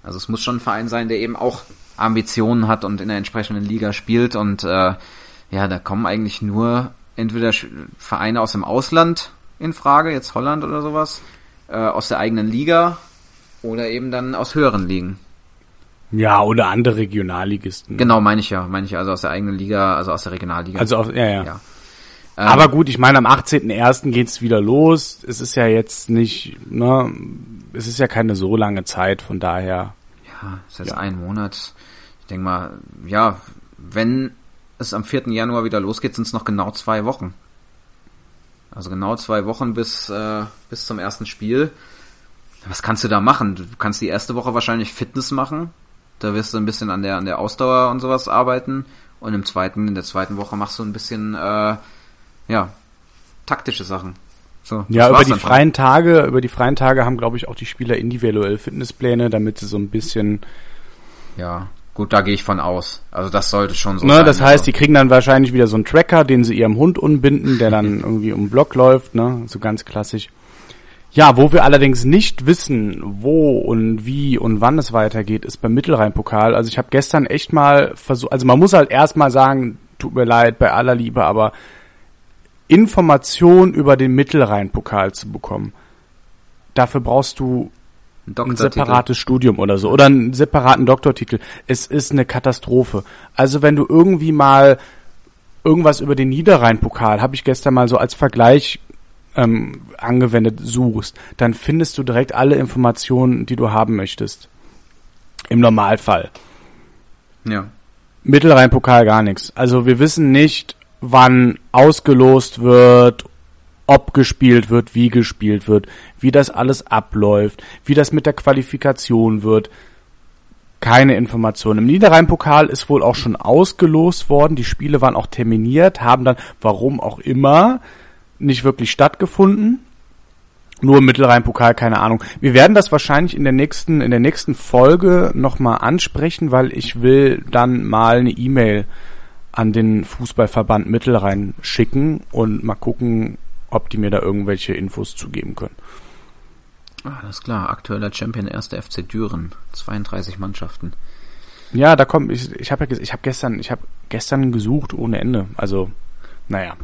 Also es muss schon ein Verein sein, der eben auch Ambitionen hat und in der entsprechenden Liga spielt und äh, ja, da kommen eigentlich nur entweder Vereine aus dem Ausland in Frage, jetzt Holland oder sowas, äh, aus der eigenen Liga oder eben dann aus höheren Ligen. Ja, oder andere Regionalligisten. Genau, meine ich ja, meine ich ja, also aus der eigenen Liga, also aus der Regionalliga. Also auf, ja, ja. ja. Ähm, Aber gut, ich meine, am 18.01. geht's wieder los. Es ist ja jetzt nicht, ne, es ist ja keine so lange Zeit, von daher. Ja, es ist jetzt ja. ein Monat. Ich denke mal, ja, wenn es am 4. Januar wieder losgeht, sind es noch genau zwei Wochen. Also genau zwei Wochen bis, äh, bis zum ersten Spiel. Was kannst du da machen? Du kannst die erste Woche wahrscheinlich Fitness machen. Da wirst du ein bisschen an der, an der Ausdauer und sowas arbeiten. Und im zweiten, in der zweiten Woche machst du ein bisschen, äh, ja, taktische Sachen. So, ja, über die freien schon. Tage, über die freien Tage haben, glaube ich, auch die Spieler individuell Fitnesspläne, damit sie so ein bisschen. Ja, gut, da gehe ich von aus. Also das sollte schon so ne, sein. Das heißt, also. die kriegen dann wahrscheinlich wieder so einen Tracker, den sie ihrem Hund unbinden, der dann irgendwie um den Block läuft, ne, so ganz klassisch. Ja, wo wir allerdings nicht wissen, wo und wie und wann es weitergeht, ist beim Mittelrhein-Pokal. Also ich habe gestern echt mal versucht, also man muss halt erstmal sagen, tut mir leid, bei aller Liebe, aber Information über den Mittelrhein-Pokal zu bekommen, dafür brauchst du ein separates Studium oder so oder einen separaten Doktortitel. Es ist eine Katastrophe. Also wenn du irgendwie mal irgendwas über den Niederrhein-Pokal, habe ich gestern mal so als Vergleich ähm, angewendet suchst, dann findest du direkt alle Informationen, die du haben möchtest. Im Normalfall. Ja. Mittelrhein-Pokal gar nichts. Also wir wissen nicht, wann ausgelost wird, ob gespielt wird, wie gespielt wird, wie das alles abläuft, wie das mit der Qualifikation wird. Keine Informationen. Im Niederrhein-Pokal ist wohl auch schon ausgelost worden. Die Spiele waren auch terminiert, haben dann, warum auch immer, nicht wirklich stattgefunden. Nur im Mittelrhein-Pokal, keine Ahnung. Wir werden das wahrscheinlich in der nächsten, in der nächsten Folge nochmal ansprechen, weil ich will dann mal eine E-Mail an den Fußballverband Mittelrhein schicken und mal gucken, ob die mir da irgendwelche Infos zugeben können. Ah, alles klar. Aktueller Champion 1. FC Düren. 32 Mannschaften. Ja, da kommt, ich, ich habe ja, ich hab gestern, ich habe gestern gesucht ohne Ende. Also, naja.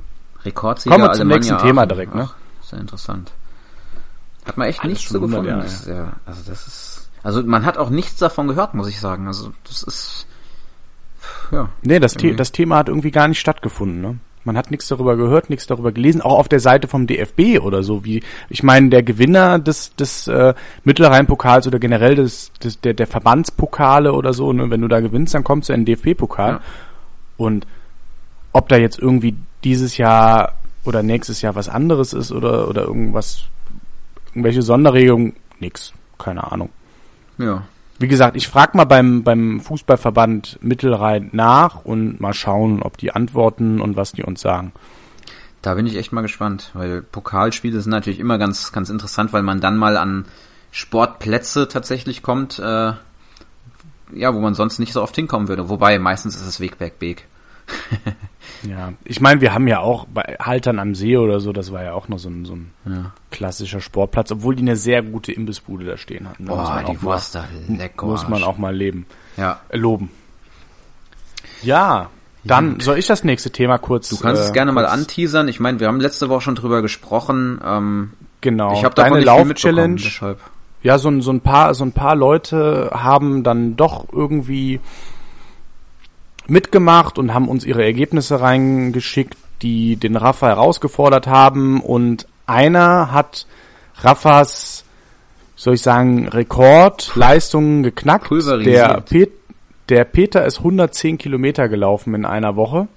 Rekordsieger Kommen wir zum nächsten Thema direkt, ne? Sehr interessant. Hat man echt Alles nichts so gefunden. Ja, das, ja, also das ist, also man hat auch nichts davon gehört, muss ich sagen. Also das ist, ja. Nee, das, The das Thema hat irgendwie gar nicht stattgefunden, ne? Man hat nichts darüber gehört, nichts darüber gelesen, auch auf der Seite vom DFB oder so. Wie ich meine, der Gewinner des des äh, Mittelrhein-Pokals oder generell des, des der der Verbandspokale oder so, ne, wenn du da gewinnst, dann kommst du in den DFB-Pokal. Ja. Und ob da jetzt irgendwie dieses Jahr oder nächstes Jahr was anderes ist oder, oder irgendwas, irgendwelche Sonderregelungen, nix, keine Ahnung. Ja. Wie gesagt, ich frage mal beim, beim Fußballverband Mittelrhein nach und mal schauen, ob die antworten und was die uns sagen. Da bin ich echt mal gespannt, weil Pokalspiele sind natürlich immer ganz, ganz interessant, weil man dann mal an Sportplätze tatsächlich kommt, äh, ja, wo man sonst nicht so oft hinkommen würde. Wobei meistens ist es Weg, Weg, Weg. Ja, ich meine, wir haben ja auch bei Haltern am See oder so, das war ja auch noch so ein, so ein ja. klassischer Sportplatz, obwohl die eine sehr gute Imbissbude da stehen hatten. Boah, die Wurst da lecker. Muss man auch mal leben. Ja. Äh, loben. Ja, dann soll ich das nächste Thema kurz. Du kannst äh, es gerne mal anteasern. Ich meine, wir haben letzte Woche schon drüber gesprochen. Ähm, genau. Ich habe deine Lauf-Challenge. Ja, so, so ein paar, so ein paar Leute haben dann doch irgendwie mitgemacht und haben uns ihre Ergebnisse reingeschickt, die den Rafa herausgefordert haben und einer hat Rafas soll ich sagen, Rekordleistungen geknackt. Der, Pet der Peter ist 110 Kilometer gelaufen in einer Woche.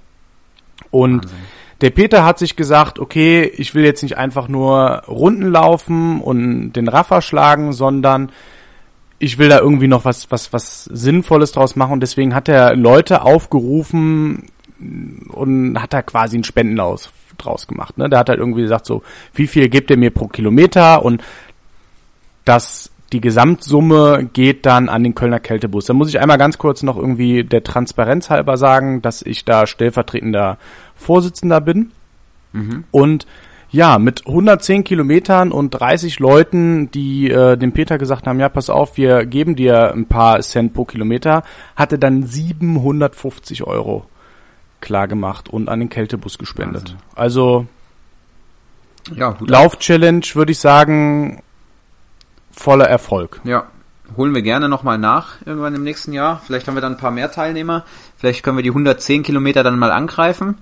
Und Wahnsinn. der Peter hat sich gesagt, okay, ich will jetzt nicht einfach nur Runden laufen und den Raffer schlagen, sondern ich will da irgendwie noch was, was, was Sinnvolles draus machen und deswegen hat er Leute aufgerufen und hat da quasi einen Spendenlaus draus gemacht. Ne? Der hat halt irgendwie gesagt, so, wie viel gibt er mir pro Kilometer und das die Gesamtsumme geht dann an den Kölner Kältebus. Da muss ich einmal ganz kurz noch irgendwie der Transparenz halber sagen, dass ich da stellvertretender Vorsitzender bin. Mhm. Und ja, mit 110 Kilometern und 30 Leuten, die äh, dem Peter gesagt haben, ja, pass auf, wir geben dir ein paar Cent pro Kilometer, hatte dann 750 Euro klar gemacht und an den Kältebus gespendet. Also ja, Lauf-Challenge würde ich sagen, voller Erfolg. Ja, holen wir gerne nochmal nach irgendwann im nächsten Jahr. Vielleicht haben wir dann ein paar mehr Teilnehmer. Vielleicht können wir die 110 Kilometer dann mal angreifen.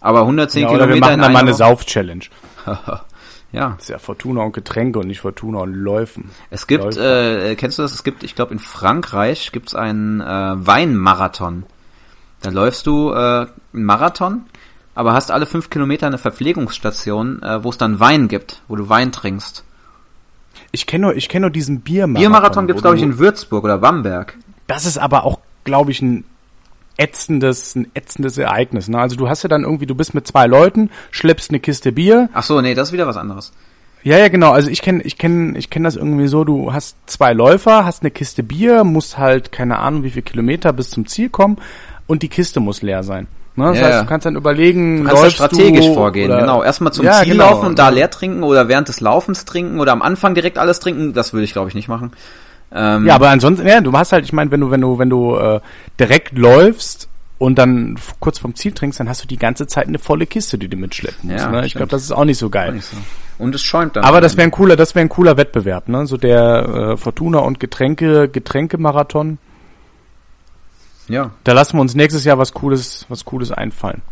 Aber 110 ja, Kilometer. Wir machen dann mal eine Sauf-Challenge. ja. Das ist ja Fortuna und Getränke und nicht Fortuna und Läufen. Es gibt, äh, kennst du das? Es gibt, ich glaube, in Frankreich gibt's einen äh, Weinmarathon. Da läufst du äh, einen Marathon, aber hast alle fünf Kilometer eine Verpflegungsstation, äh, wo es dann Wein gibt, wo du Wein trinkst. Ich kenne nur, ich kenne nur diesen Biermarathon. Biermarathon gibt's glaube ich in Würzburg oder Bamberg. Das ist aber auch, glaube ich, ein ätzendes, ein ätzendes Ereignis. Ne? Also du hast ja dann irgendwie, du bist mit zwei Leuten, schleppst eine Kiste Bier. Ach so, nee, das ist wieder was anderes. Ja, ja, genau. Also ich kenne, ich kenne, ich kenne das irgendwie so. Du hast zwei Läufer, hast eine Kiste Bier, musst halt keine Ahnung, wie viel Kilometer bis zum Ziel kommen und die Kiste muss leer sein. Ne? Das ja, heißt, du kannst dann überlegen, du kannst da strategisch vorgehen. Genau, erstmal zum ja, Ziel genau. laufen und da leer trinken oder während des Laufens trinken oder am Anfang direkt alles trinken. Das würde ich glaube ich nicht machen. Ähm, ja, aber ansonsten, ja, du hast halt, ich meine, wenn du, wenn du, wenn du äh, direkt läufst und dann kurz vom Ziel trinkst, dann hast du die ganze Zeit eine volle Kiste, die du mitschleppen musst. Ja, ne? Ich glaube, das ist auch nicht so geil. Nicht so. Und es schäumt dann. Aber das wäre ein cooler, das wäre ein cooler Wettbewerb, ne? So der äh, Fortuna und Getränke, Getränkemarathon. Ja. Da lassen wir uns nächstes Jahr was Cooles, was Cooles einfallen.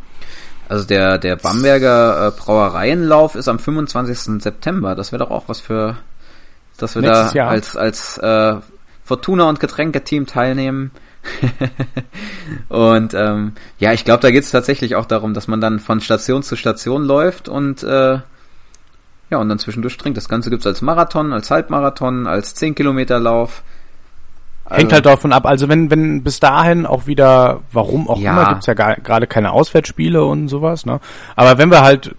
Also der, der Bamberger äh, Brauereienlauf ist am 25. September. Das wäre doch auch was für, dass wir Nächstes da Jahr. als, als äh, Fortuna und Getränke-Team teilnehmen. und ähm, ja, ich glaube, da geht es tatsächlich auch darum, dass man dann von Station zu Station läuft und äh, ja, und dann zwischendurch trinkt. Das Ganze gibt's als Marathon, als Halbmarathon, als 10 Kilometer Lauf. Hängt halt davon ab. Also wenn, wenn bis dahin auch wieder, warum auch ja. immer, gibt's ja gerade keine Auswärtsspiele und sowas, ne? Aber wenn wir halt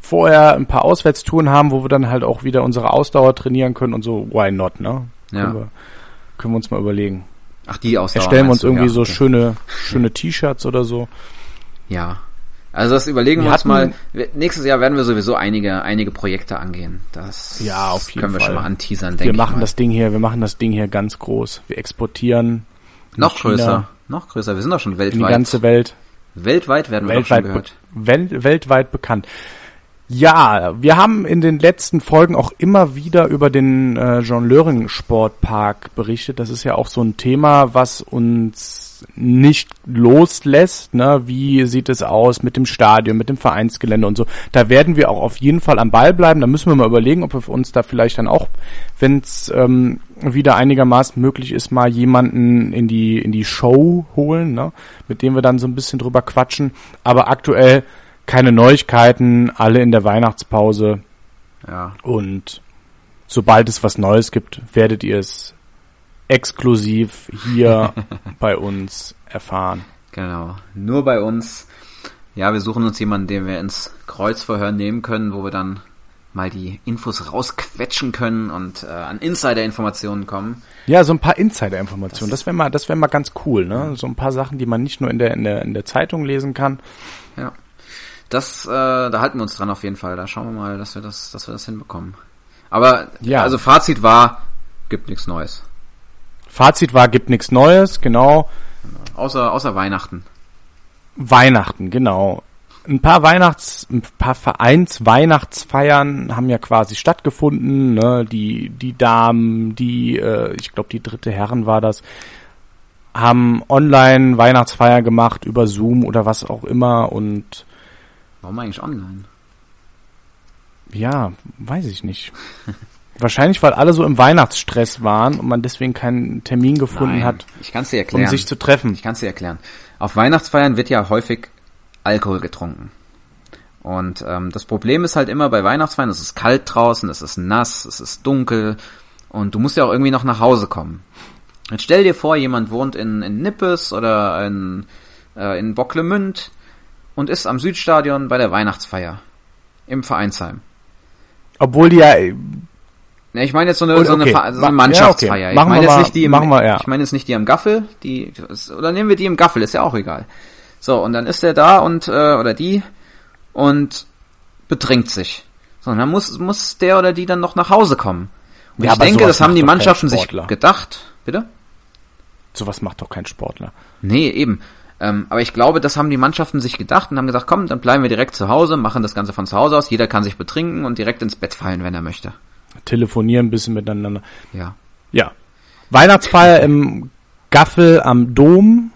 vorher ein paar Auswärtstouren haben, wo wir dann halt auch wieder unsere Ausdauer trainieren können und so, why not, ne? Ja. Können, wir, können wir uns mal überlegen. Ach, die Ausdauer. Erstellen wir uns irgendwie ja, so okay. schöne, schöne T-Shirts oder so. Ja, also das überlegen wir, wir uns mal. Nächstes Jahr werden wir sowieso einige, einige Projekte angehen. Das ja, auf jeden können wir Fall. schon mal anteasern, denke ich. Wir machen das Ding hier, wir machen das Ding hier ganz groß. Wir exportieren. Noch größer, noch größer. Wir sind doch schon weltweit. In die ganze Welt. Weltweit werden wir weltweit schon gehört. Welt, weltweit bekannt. Ja, wir haben in den letzten Folgen auch immer wieder über den äh, John Löring Sportpark berichtet. Das ist ja auch so ein Thema, was uns nicht loslässt. Ne? Wie sieht es aus mit dem Stadion, mit dem Vereinsgelände und so. Da werden wir auch auf jeden Fall am Ball bleiben. Da müssen wir mal überlegen, ob wir uns da vielleicht dann auch, wenn es ähm, wieder einigermaßen möglich ist, mal jemanden in die in die Show holen, ne? mit dem wir dann so ein bisschen drüber quatschen. Aber aktuell keine Neuigkeiten, alle in der Weihnachtspause. Ja. Und sobald es was Neues gibt, werdet ihr es exklusiv hier bei uns erfahren. Genau, nur bei uns. Ja, wir suchen uns jemanden, den wir ins Kreuzverhör nehmen können, wo wir dann mal die Infos rausquetschen können und äh, an Insider-Informationen kommen. Ja, so ein paar Insider-Informationen. Das, das wäre mal, das wäre mal ganz cool, ne? So ein paar Sachen, die man nicht nur in der in der in der Zeitung lesen kann. Ja, das, äh, da halten wir uns dran auf jeden Fall. Da schauen wir mal, dass wir das, dass wir das hinbekommen. Aber ja, also Fazit war, gibt nichts Neues. Fazit war, gibt nichts Neues, genau. Außer, außer Weihnachten. Weihnachten, genau. Ein paar Weihnachts, ein paar Vereins-Weihnachtsfeiern haben ja quasi stattgefunden. Ne? Die, die Damen, die, äh, ich glaube, die dritte Herren war das, haben online Weihnachtsfeier gemacht über Zoom oder was auch immer und. Warum eigentlich online? Ja, weiß ich nicht. Wahrscheinlich, weil alle so im Weihnachtsstress waren und man deswegen keinen Termin gefunden Nein, hat, ich kann es dir erklären. um sich zu treffen. Ich kann es dir erklären. Auf Weihnachtsfeiern wird ja häufig Alkohol getrunken. Und ähm, das Problem ist halt immer bei Weihnachtsfeiern, es ist kalt draußen, es ist nass, es ist dunkel und du musst ja auch irgendwie noch nach Hause kommen. Jetzt stell dir vor, jemand wohnt in, in Nippes oder in, äh, in Bocklemünd und ist am Südstadion bei der Weihnachtsfeier im Vereinsheim. Obwohl die ja, Ne, ich meine jetzt so eine, Und so eine, okay, so eine ma- Mannschaftsfeier. ja, okay. Ich Machen meine wir jetzt mal- nicht die im, wir, ja. ich meine jetzt nicht die am Gaffel, die oder nehmen wir die im Gaffel, ist ja auch egal. So, und dann ist der da und äh, oder die und betrinkt sich. So, und dann muss muss der oder die dann noch nach Hause kommen. Und Ja, ich denke, das haben die Mannschaften sich gedacht. Bitte? sowas macht doch kein Sportler. Nee, eben. Ähm, aber ich glaube, das haben die Mannschaften sich gedacht und haben gesagt, komm, dann bleiben wir direkt zu Hause, machen das Ganze von zu Hause aus, jeder kann sich betrinken und direkt ins Bett fallen, wenn er möchte. Telefonieren ein bisschen miteinander. Ja. Ja. Weihnachtsfeier im Gaffel am Dom.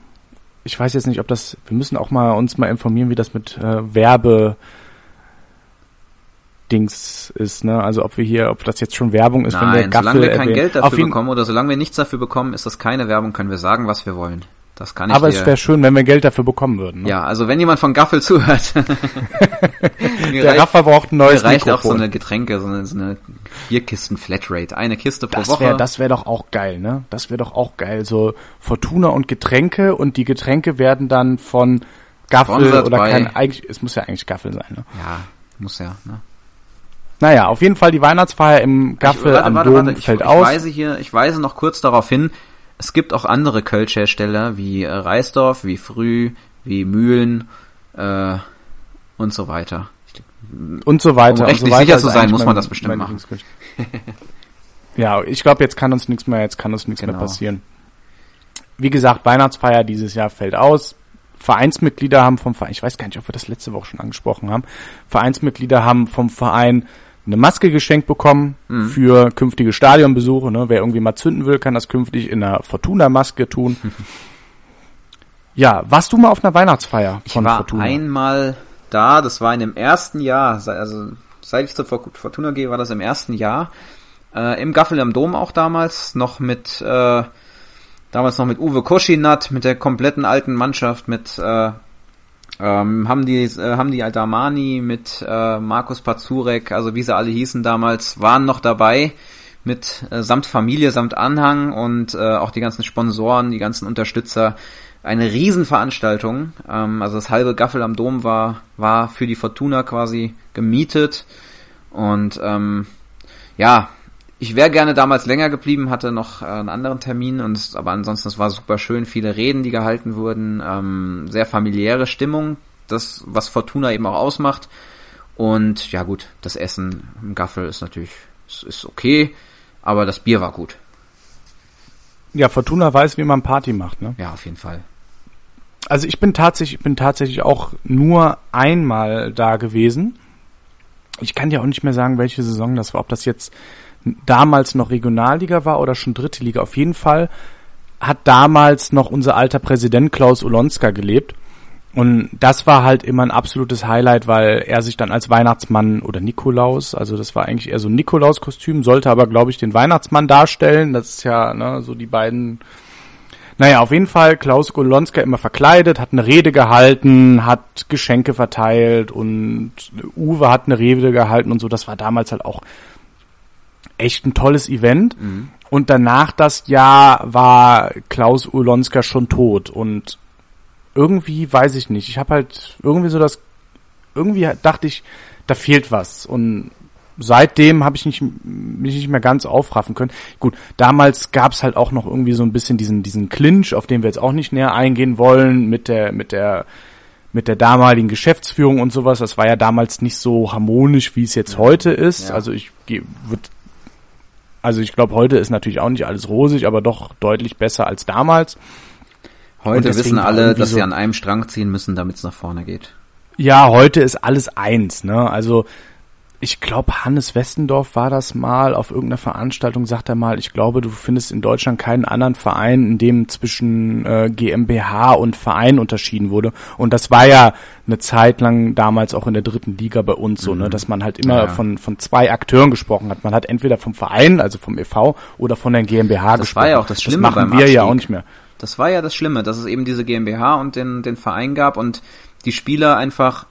Ich weiß jetzt nicht, ob das, wir müssen auch mal uns mal informieren, wie das mit äh, Werbe Dings ist, ne? Also ob wir hier, ob das jetzt schon Werbung ist, wenn der Nein, Gaffel solange wir kein erwähnt. Geld dafür bekommen oder solange wir nichts dafür bekommen, ist das keine Werbung, können wir sagen, was wir wollen. Das kann ich Aber dir. es wäre schön, wenn wir Geld dafür bekommen würden. Ne? ja, also wenn jemand von Gaffel zuhört, mir Der reicht, Raffa braucht ein mir neues reicht auch Mikrofon. so eine Getränke, so eine, so eine Bierkisten Flatrate, eine Kiste pro das Woche. wäre das wäre doch auch geil, ne? Das wäre doch auch geil. So Fortuna und Getränke und die Getränke werden dann von Gaffel Sponsert oder kein eigentlich es muss ja eigentlich Gaffel sein, ne? ja, muss ja. Ne? Naja, auf jeden Fall die Weihnachtsfeier im Gaffel Ich- warte, am warte, Dom warte, ich, fällt ich aus. Weise hier, ich weise noch kurz darauf hin, es gibt auch andere Kölsch-Hersteller wie äh, Reisdorf, wie Früh, wie Mühlen äh, und so weiter. und so weiter. Um rechtlich so weiter sicher zu sein, muss man das bestimmt machen. Ja, ich glaube, jetzt kann uns nichts mehr, jetzt kann uns nichts mehr Genau. passieren. Wie gesagt, Weihnachtsfeier dieses Jahr fällt aus. Vereinsmitglieder haben vom Verein, ich weiß gar nicht, ob wir das letzte Woche schon angesprochen haben, Vereinsmitglieder haben vom Verein eine Maske geschenkt bekommen Mhm. für künftige Stadionbesuche. Ne? Wer irgendwie mal zünden will, kann das künftig in einer Fortuna-Maske tun. ja, warst du mal auf einer Weihnachtsfeier Ich von war Fortuna? einmal da, das war in dem ersten Jahr, also seit ich zur Fortuna gehe, war das im ersten Jahr. Äh, Im Gaffel am Dom auch damals, noch mit, äh, damals noch mit Uwe Koschinat, mit der kompletten alten Mannschaft, mit, äh, ähm, haben die, äh, haben die Aldamani mit äh, Markus Pazurek, also wie sie alle hießen damals, waren noch dabei mit äh, samt Familie, samt Anhang und äh, auch die ganzen Sponsoren, die ganzen Unterstützer. Eine Riesenveranstaltung. Ähm, also das halbe Gaffel am Dom war, war für die Fortuna quasi gemietet. Und ähm, ja, ich wäre gerne damals länger geblieben, hatte noch äh, einen anderen Termin, und es, aber ansonsten es war super schön, viele Reden, die gehalten wurden, ähm, sehr familiäre Stimmung, das, was Fortuna eben auch ausmacht. Und ja gut, das Essen im Gaffel ist natürlich ist, ist okay, aber das Bier war gut. Ja, Fortuna weiß, wie man Party macht, ne? Ja, auf jeden Fall. Also ich bin tatsächlich, ich bin tatsächlich auch nur einmal da gewesen. Ich kann dir auch nicht mehr sagen, welche Saison das war, ob das jetzt damals noch Regionalliga war oder schon dritte Liga. Auf jeden Fall hat damals noch unser alter Präsident Klaus Olonska gelebt. Und das war halt immer ein absolutes Highlight, weil er sich dann als Weihnachtsmann oder Nikolaus, also das war eigentlich eher so ein Nikolaus-Kostüm, sollte aber, glaube ich, den Weihnachtsmann darstellen. Das ist ja ne, so die beiden naja, auf jeden Fall Klaus Golonska immer verkleidet, hat eine Rede gehalten, hat Geschenke verteilt und Uwe hat eine Rede gehalten und so. Das war damals halt auch echt ein tolles Event. Mhm. Und danach das Jahr war Klaus Ulonska schon tot und irgendwie weiß ich nicht. Ich habe halt irgendwie so das, irgendwie dachte ich, da fehlt was und seitdem habe ich nicht, mich nicht mehr ganz aufraffen können. Gut, damals gab es halt auch noch irgendwie so ein bisschen diesen, diesen Clinch, auf den wir jetzt auch nicht näher eingehen wollen, mit der, mit der, mit der damaligen Geschäftsführung und sowas. Das war ja damals nicht so harmonisch, wie es jetzt heute ist. Ja. Also ich geh- würd, also ich glaube, heute ist natürlich auch nicht alles rosig, aber doch deutlich besser als damals. Heute wissen alle, dass so- sie an einem Strang ziehen müssen, damit es nach vorne geht. Ja, heute ist alles eins, ne? Also ich glaube, Hannes Westendorf war das mal auf irgendeiner Veranstaltung, sagt er mal, ich glaube, du findest in Deutschland keinen anderen Verein, in dem zwischen äh, GmbH und Verein unterschieden wurde. Und das war ja eine Zeit lang damals auch in der dritten Liga bei uns so, ne, mhm. dass man halt immer ja. von, von zwei Akteuren gesprochen hat. Man hat entweder vom Verein, also vom e.V. oder von der GmbH das gesprochen. Das war ja auch das Schlimme das machen wir Abstieg. ja auch nicht mehr. Das war ja das Schlimme, dass es eben diese GmbH und den, den Verein gab und die Spieler einfach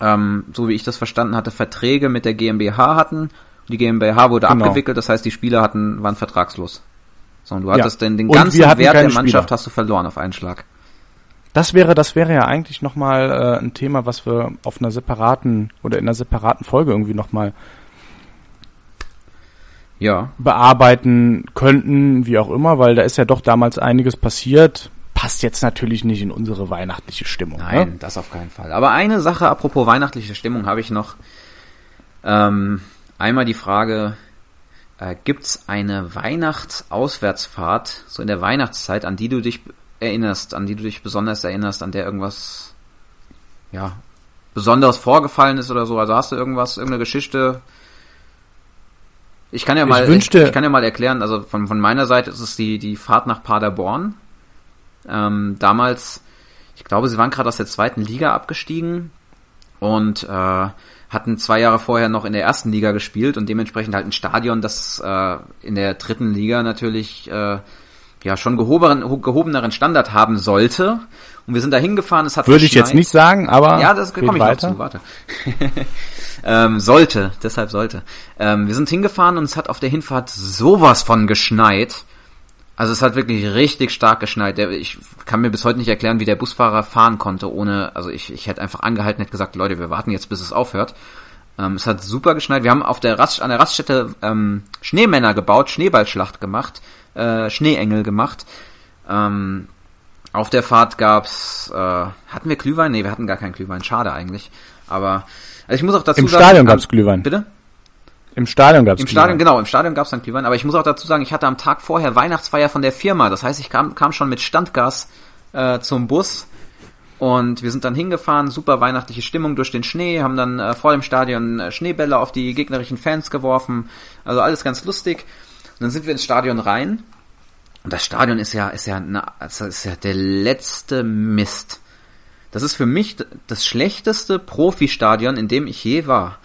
ähm, so wie ich das verstanden hatte, Verträge mit der GmbH hatten. Die GmbH wurde genau. abgewickelt, das heißt, die Spieler hatten, waren vertragslos. So, und du hattest ja. denn den ganzen Wert der Mannschaft Spieler. hast du verloren auf einen Schlag. Das wäre, das wäre ja eigentlich nochmal äh, ein Thema, was wir auf einer separaten oder in einer separaten Folge irgendwie nochmal ja. bearbeiten könnten, wie auch immer, weil da ist ja doch damals einiges passiert passt jetzt natürlich nicht in unsere weihnachtliche Stimmung. Ne? Nein, ne? das auf keinen Fall. Aber eine Sache, apropos weihnachtliche Stimmung, habe ich noch. Ähm, einmal die Frage, äh, gibt's eine Weihnachtsauswärtsfahrt, so in der Weihnachtszeit, an die du dich erinnerst, an die du dich besonders erinnerst, an der irgendwas, ja, Besonderes vorgefallen ist oder so? Also hast du irgendwas, irgendeine Geschichte? Ich kann ja mal, ich, wünschte, ich, ich kann ja mal erklären, also von, von meiner Seite ist es die, die Fahrt nach Paderborn. Ähm, damals, ich glaube, sie waren gerade aus der zweiten Liga abgestiegen und äh, hatten zwei Jahre vorher noch in der ersten Liga gespielt und dementsprechend halt ein Stadion, das äh, in der dritten Liga natürlich äh, ja schon gehobenen, gehobeneren Standard haben sollte. Und wir sind da hingefahren, es hat Würde ich jetzt nicht sagen, aber ja, das komme ich weiter. noch zu, warte. ähm, sollte, deshalb sollte. Ähm, wir sind hingefahren und es hat auf der Hinfahrt sowas von geschneit. Also es hat wirklich richtig stark geschneit. Ich kann mir bis heute nicht erklären, wie der Busfahrer fahren konnte, ohne, also ich, ich hätte einfach angehalten, hätte gesagt, Leute, wir warten jetzt, bis es aufhört. Ähm, es hat super geschneit. Wir haben auf der Rast, an der Raststätte ähm, Schneemänner gebaut, Schneeballschlacht gemacht, äh, Schneeengel gemacht. Ähm, auf der Fahrt gab's, äh, hatten wir Glühwein? Nee, wir hatten gar keinen Glühwein. Schade eigentlich. Aber also ich muss auch dazu Im sagen. Im Stadion gab's Glühwein. Bitte? Im Stadion gab es Im Stadion, genau, im Stadion gab es dann Glühwein. Aber ich muss auch dazu sagen, ich hatte am Tag vorher Weihnachtsfeier von der Firma. Das heißt, ich kam, kam schon mit Standgas äh, zum Bus und wir sind dann hingefahren, super weihnachtliche Stimmung durch den Schnee, haben dann äh, vor dem Stadion äh, Schneebälle auf die gegnerischen Fans geworfen. Also alles ganz lustig. Und dann sind wir ins Stadion rein. Und das Stadion ist ja, ist ja, na, also ist ja der letzte Mist. Das ist für mich das schlechteste Profistadion, in dem ich je war.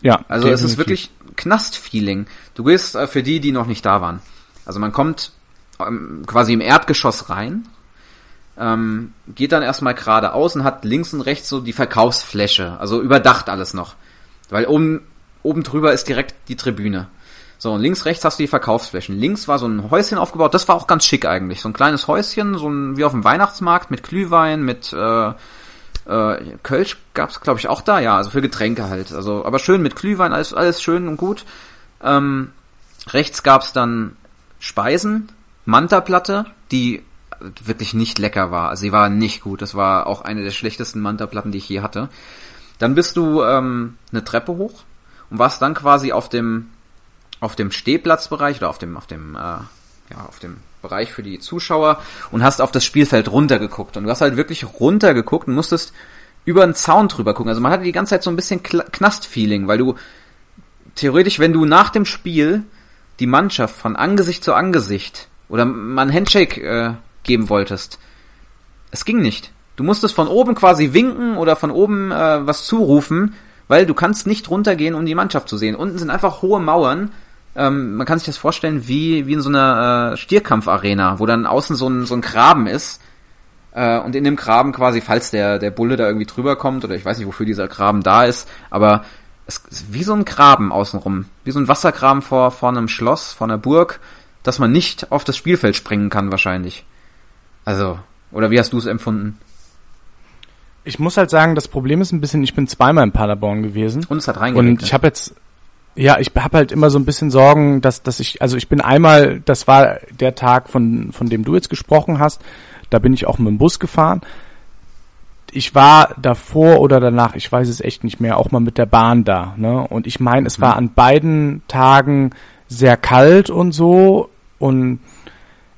Ja. Also definitiv. es ist wirklich Knast-Feeling. Du gehst äh, für die, die noch nicht da waren. Also man kommt ähm, quasi im Erdgeschoss rein, ähm, geht dann erstmal geradeaus und hat links und rechts so die Verkaufsfläche, also überdacht alles noch. Weil oben, oben drüber ist direkt die Tribüne. So, und links, rechts hast du die Verkaufsflächen. Links war so ein Häuschen aufgebaut, das war auch ganz schick eigentlich. So ein kleines Häuschen, so ein, wie auf dem Weihnachtsmarkt mit Glühwein, mit äh, äh, Kölsch gab's glaube ich auch da, ja, also für Getränke halt. Also, aber schön mit Glühwein, alles, alles schön und gut. Ähm, rechts gab's dann Speisen, Manta-Platte, die wirklich nicht lecker war. Also sie war nicht gut. Das war auch eine der schlechtesten Manta-Platten, die ich je hatte. Dann bist du ähm, eine Treppe hoch und warst dann quasi auf dem auf dem Stehplatzbereich oder auf dem auf dem äh, ja auf dem Bereich für die Zuschauer und hast auf das Spielfeld runtergeguckt. Und du hast halt wirklich runtergeguckt und musstest über einen Zaun drüber gucken. Also man hatte die ganze Zeit so ein bisschen Knast-Feeling, weil du theoretisch, wenn du nach dem Spiel die Mannschaft von Angesicht zu Angesicht oder mal ein Handshake äh, geben wolltest, es ging nicht. Du musstest von oben quasi winken oder von oben äh, was zurufen, weil du kannst nicht runtergehen, um die Mannschaft zu sehen. Unten sind einfach hohe Mauern ähm, man kann sich das vorstellen wie, wie in so einer äh, Stierkampfarena, wo dann außen so ein, so ein Graben ist. Äh, und in dem Graben quasi, falls der, der Bulle da irgendwie drüber kommt, oder ich weiß nicht, wofür dieser Graben da ist, aber es ist wie so ein Graben außenrum. Wie so ein Wassergraben vor, vor einem Schloss, vor einer Burg, dass man nicht auf das Spielfeld springen kann wahrscheinlich. Also, oder wie hast du es empfunden? Ich muss halt sagen, das Problem ist ein bisschen, ich bin zweimal in Paderborn gewesen. Und es hat reingeregnet. Und ich habe jetzt, ja, ich habe halt immer so ein bisschen Sorgen, dass, dass ich, also ich bin einmal, das war der Tag, von, von dem du jetzt gesprochen hast, da bin ich auch mit dem Bus gefahren. Ich war davor oder danach, ich weiß es echt nicht mehr, auch mal mit der Bahn da. Ne? Und ich meine, es war mhm. an beiden Tagen sehr kalt und so. Und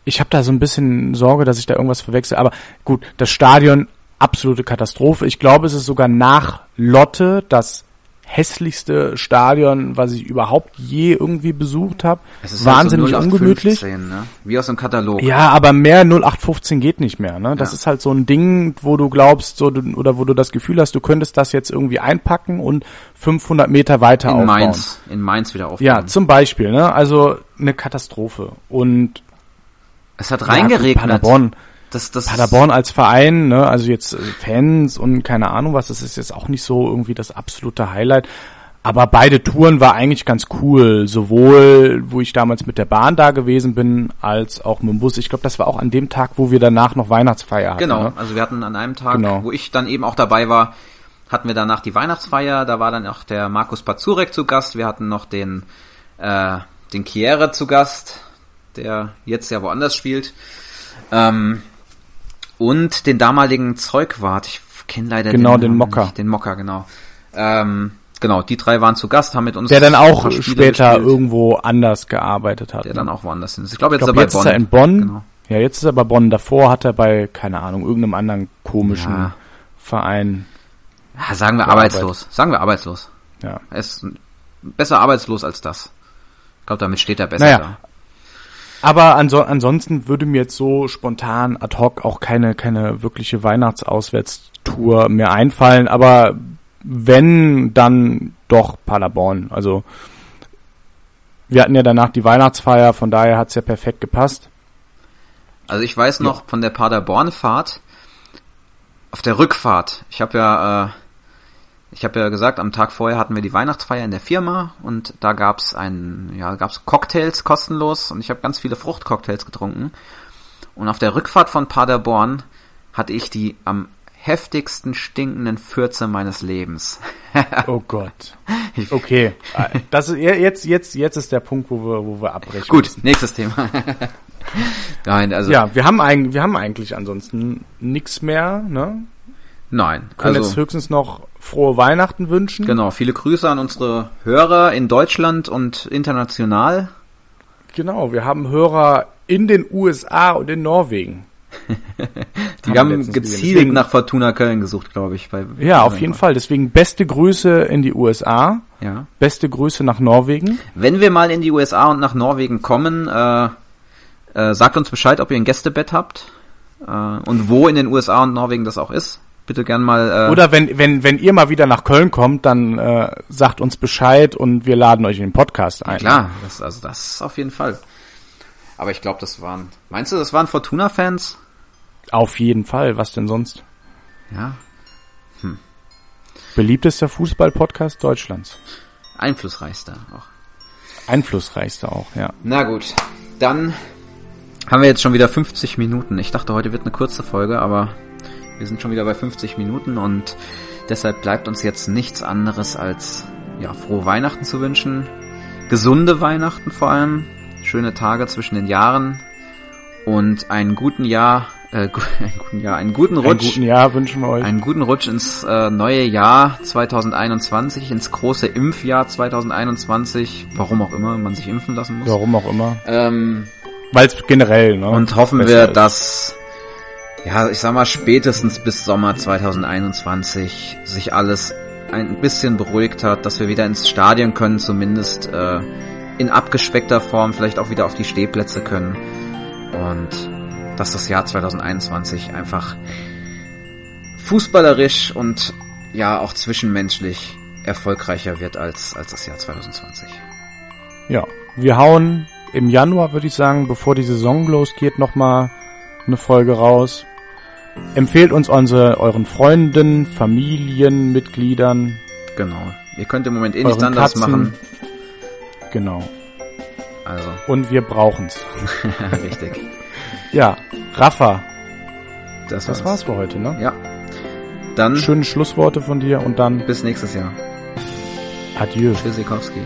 ich habe da so ein bisschen Sorge, dass ich da irgendwas verwechsel. Aber gut, das Stadion, absolute Katastrophe. Ich glaube, es ist sogar nach Lotte das hässlichste Stadion, was ich überhaupt je irgendwie besucht habe. Es ist halt Wahnsinnig so ungemütlich. 0815, ne? Wie aus einem Katalog. Ja, aber mehr 0815 geht nicht mehr. Ne? Das Ja. ist halt so ein Ding, wo du glaubst, so, oder wo du das Gefühl hast, du könntest das jetzt irgendwie einpacken und 500 Meter weiter in aufbauen. Mainz. In Mainz wieder aufbauen. Ja, zum Beispiel. Ne? Also eine Katastrophe. Und es hat ja, reingeregnet. Paderborn, Das, das Paderborn als Verein, ne, also jetzt äh, Fans und keine Ahnung was, das ist jetzt auch nicht so irgendwie das absolute Highlight. Aber beide Touren war eigentlich ganz cool, sowohl wo ich damals mit der Bahn da gewesen bin, als auch mit dem Bus. Ich glaube, das war auch an dem Tag, wo wir danach noch Weihnachtsfeier hatten. Genau, Ne? also wir hatten an einem Tag, Genau. wo ich dann eben auch dabei war, hatten wir danach die Weihnachtsfeier, da war dann auch der Markus Pazurek zu Gast, wir hatten noch den, äh, den Chiere zu Gast, der jetzt ja woanders spielt, ähm, und den damaligen Zeugwart, ich kenne leider Genau, den Namen Mocker. nicht, den Mocker, genau. Ähm, genau, die drei waren zu Gast, haben mit uns Der dann auch später gespielt, irgendwo anders gearbeitet hat. der ne? dann auch woanders ist. Ich glaube, ich jetzt, glaube, jetzt ist ist er er bei in Bonn. Genau. Ja, jetzt ist er bei Bonn. Davor hat er bei, keine Ahnung, irgendeinem anderen komischen Ja. Verein. Ja, sagen wir arbeitslos. Sagen wir arbeitslos. Ja. Er ist besser arbeitslos als das. Ich glaube, damit steht er besser Naja. Aber anso ansonsten würde mir jetzt so spontan ad hoc auch keine, keine wirkliche Weihnachtsauswärtstour mehr einfallen. Aber wenn, dann doch Paderborn. Also wir hatten ja danach die Weihnachtsfeier, von daher hat's ja perfekt gepasst. Also ich weiß noch von der Paderborn-Fahrt, auf der Rückfahrt, ich habe ja, äh, ich habe ja gesagt, am Tag vorher hatten wir die Weihnachtsfeier in der Firma und da gab's ein, ja, gab's Cocktails kostenlos und ich habe ganz viele Fruchtcocktails getrunken. Und auf der Rückfahrt von Paderborn hatte ich die am heftigsten stinkenden Fürze meines Lebens. Oh Gott. Okay. Das ist, jetzt, jetzt, jetzt ist der Punkt, wo wir, wo wir abbrechen. Gut, müssen. nächstes Thema. Nein, also Ja, wir haben eigentlich, wir haben eigentlich ansonsten nichts mehr, ne? Nein. Können also, jetzt höchstens noch frohe Weihnachten wünschen. Genau, viele Grüße an unsere Hörer in Deutschland und international. Genau, wir haben Hörer in den USA und in Norwegen. Die haben gesehen. gezielt Deswegen- nach Fortuna Köln gesucht, glaube ich. Ja, auf jeden Fall. Deswegen beste Grüße in die USA, Ja. beste Grüße nach Norwegen. Wenn wir mal in die USA und nach Norwegen kommen, äh, äh, sagt uns Bescheid, ob ihr ein Gästebett habt äh, und wo in den USA und Norwegen das auch ist. Bitte gern mal. Äh, Oder wenn, wenn, wenn ihr mal wieder nach Köln kommt, dann äh, sagt uns Bescheid und wir laden euch in den Podcast ein. Klar, das, also das auf jeden Fall. Aber ich glaube, das waren. Meinst du, das waren Fortuna-Fans? Auf jeden Fall. Was denn sonst? Ja. Beliebtester Fußball-Podcast Deutschlands. Einflussreichster auch. Einflussreichster auch, ja. Na gut, dann haben wir jetzt schon wieder 50 Minuten. Ich dachte, heute wird eine kurze Folge, aber wir sind schon wieder bei 50 Minuten und deshalb bleibt uns jetzt nichts anderes als ja, frohe Weihnachten zu wünschen. Gesunde Weihnachten vor allem, schöne Tage zwischen den Jahren und einen guten Jahr, äh, einen guten Jahr, einen guten Einen Rutsch. guten Jahr wünschen wir euch. Einen guten Rutsch ins äh, neue Jahr 2021, ins große Impfjahr 2021, warum auch immer man sich impfen lassen muss. Warum auch immer. Ähm, Weil es generell, ne? und hoffen wir, ist. dass, ja, ich sag mal, spätestens bis Sommer 2021 sich alles ein bisschen beruhigt hat, dass wir wieder ins Stadion können, zumindest äh, in abgespeckter Form, vielleicht auch wieder auf die Stehplätze können. Und dass das Jahr 2021 einfach fußballerisch und ja auch zwischenmenschlich erfolgreicher wird als, als das Jahr 2020. Ja, wir hauen im Januar, würde ich sagen, bevor die Saison losgeht, nochmal eine Folge raus. Empfehlt uns unsere, euren Freunden, Familienmitgliedern. Genau. Ihr könnt im Moment eh nichts anderes Katzen. machen. Genau. Also, Und wir brauchen's. richtig. Ja, Rafa, Das, das war's für heute, ne? Ja. Dann Schöne Schlussworte von dir und dann bis nächstes Jahr. Adieu. Tschüssikowski.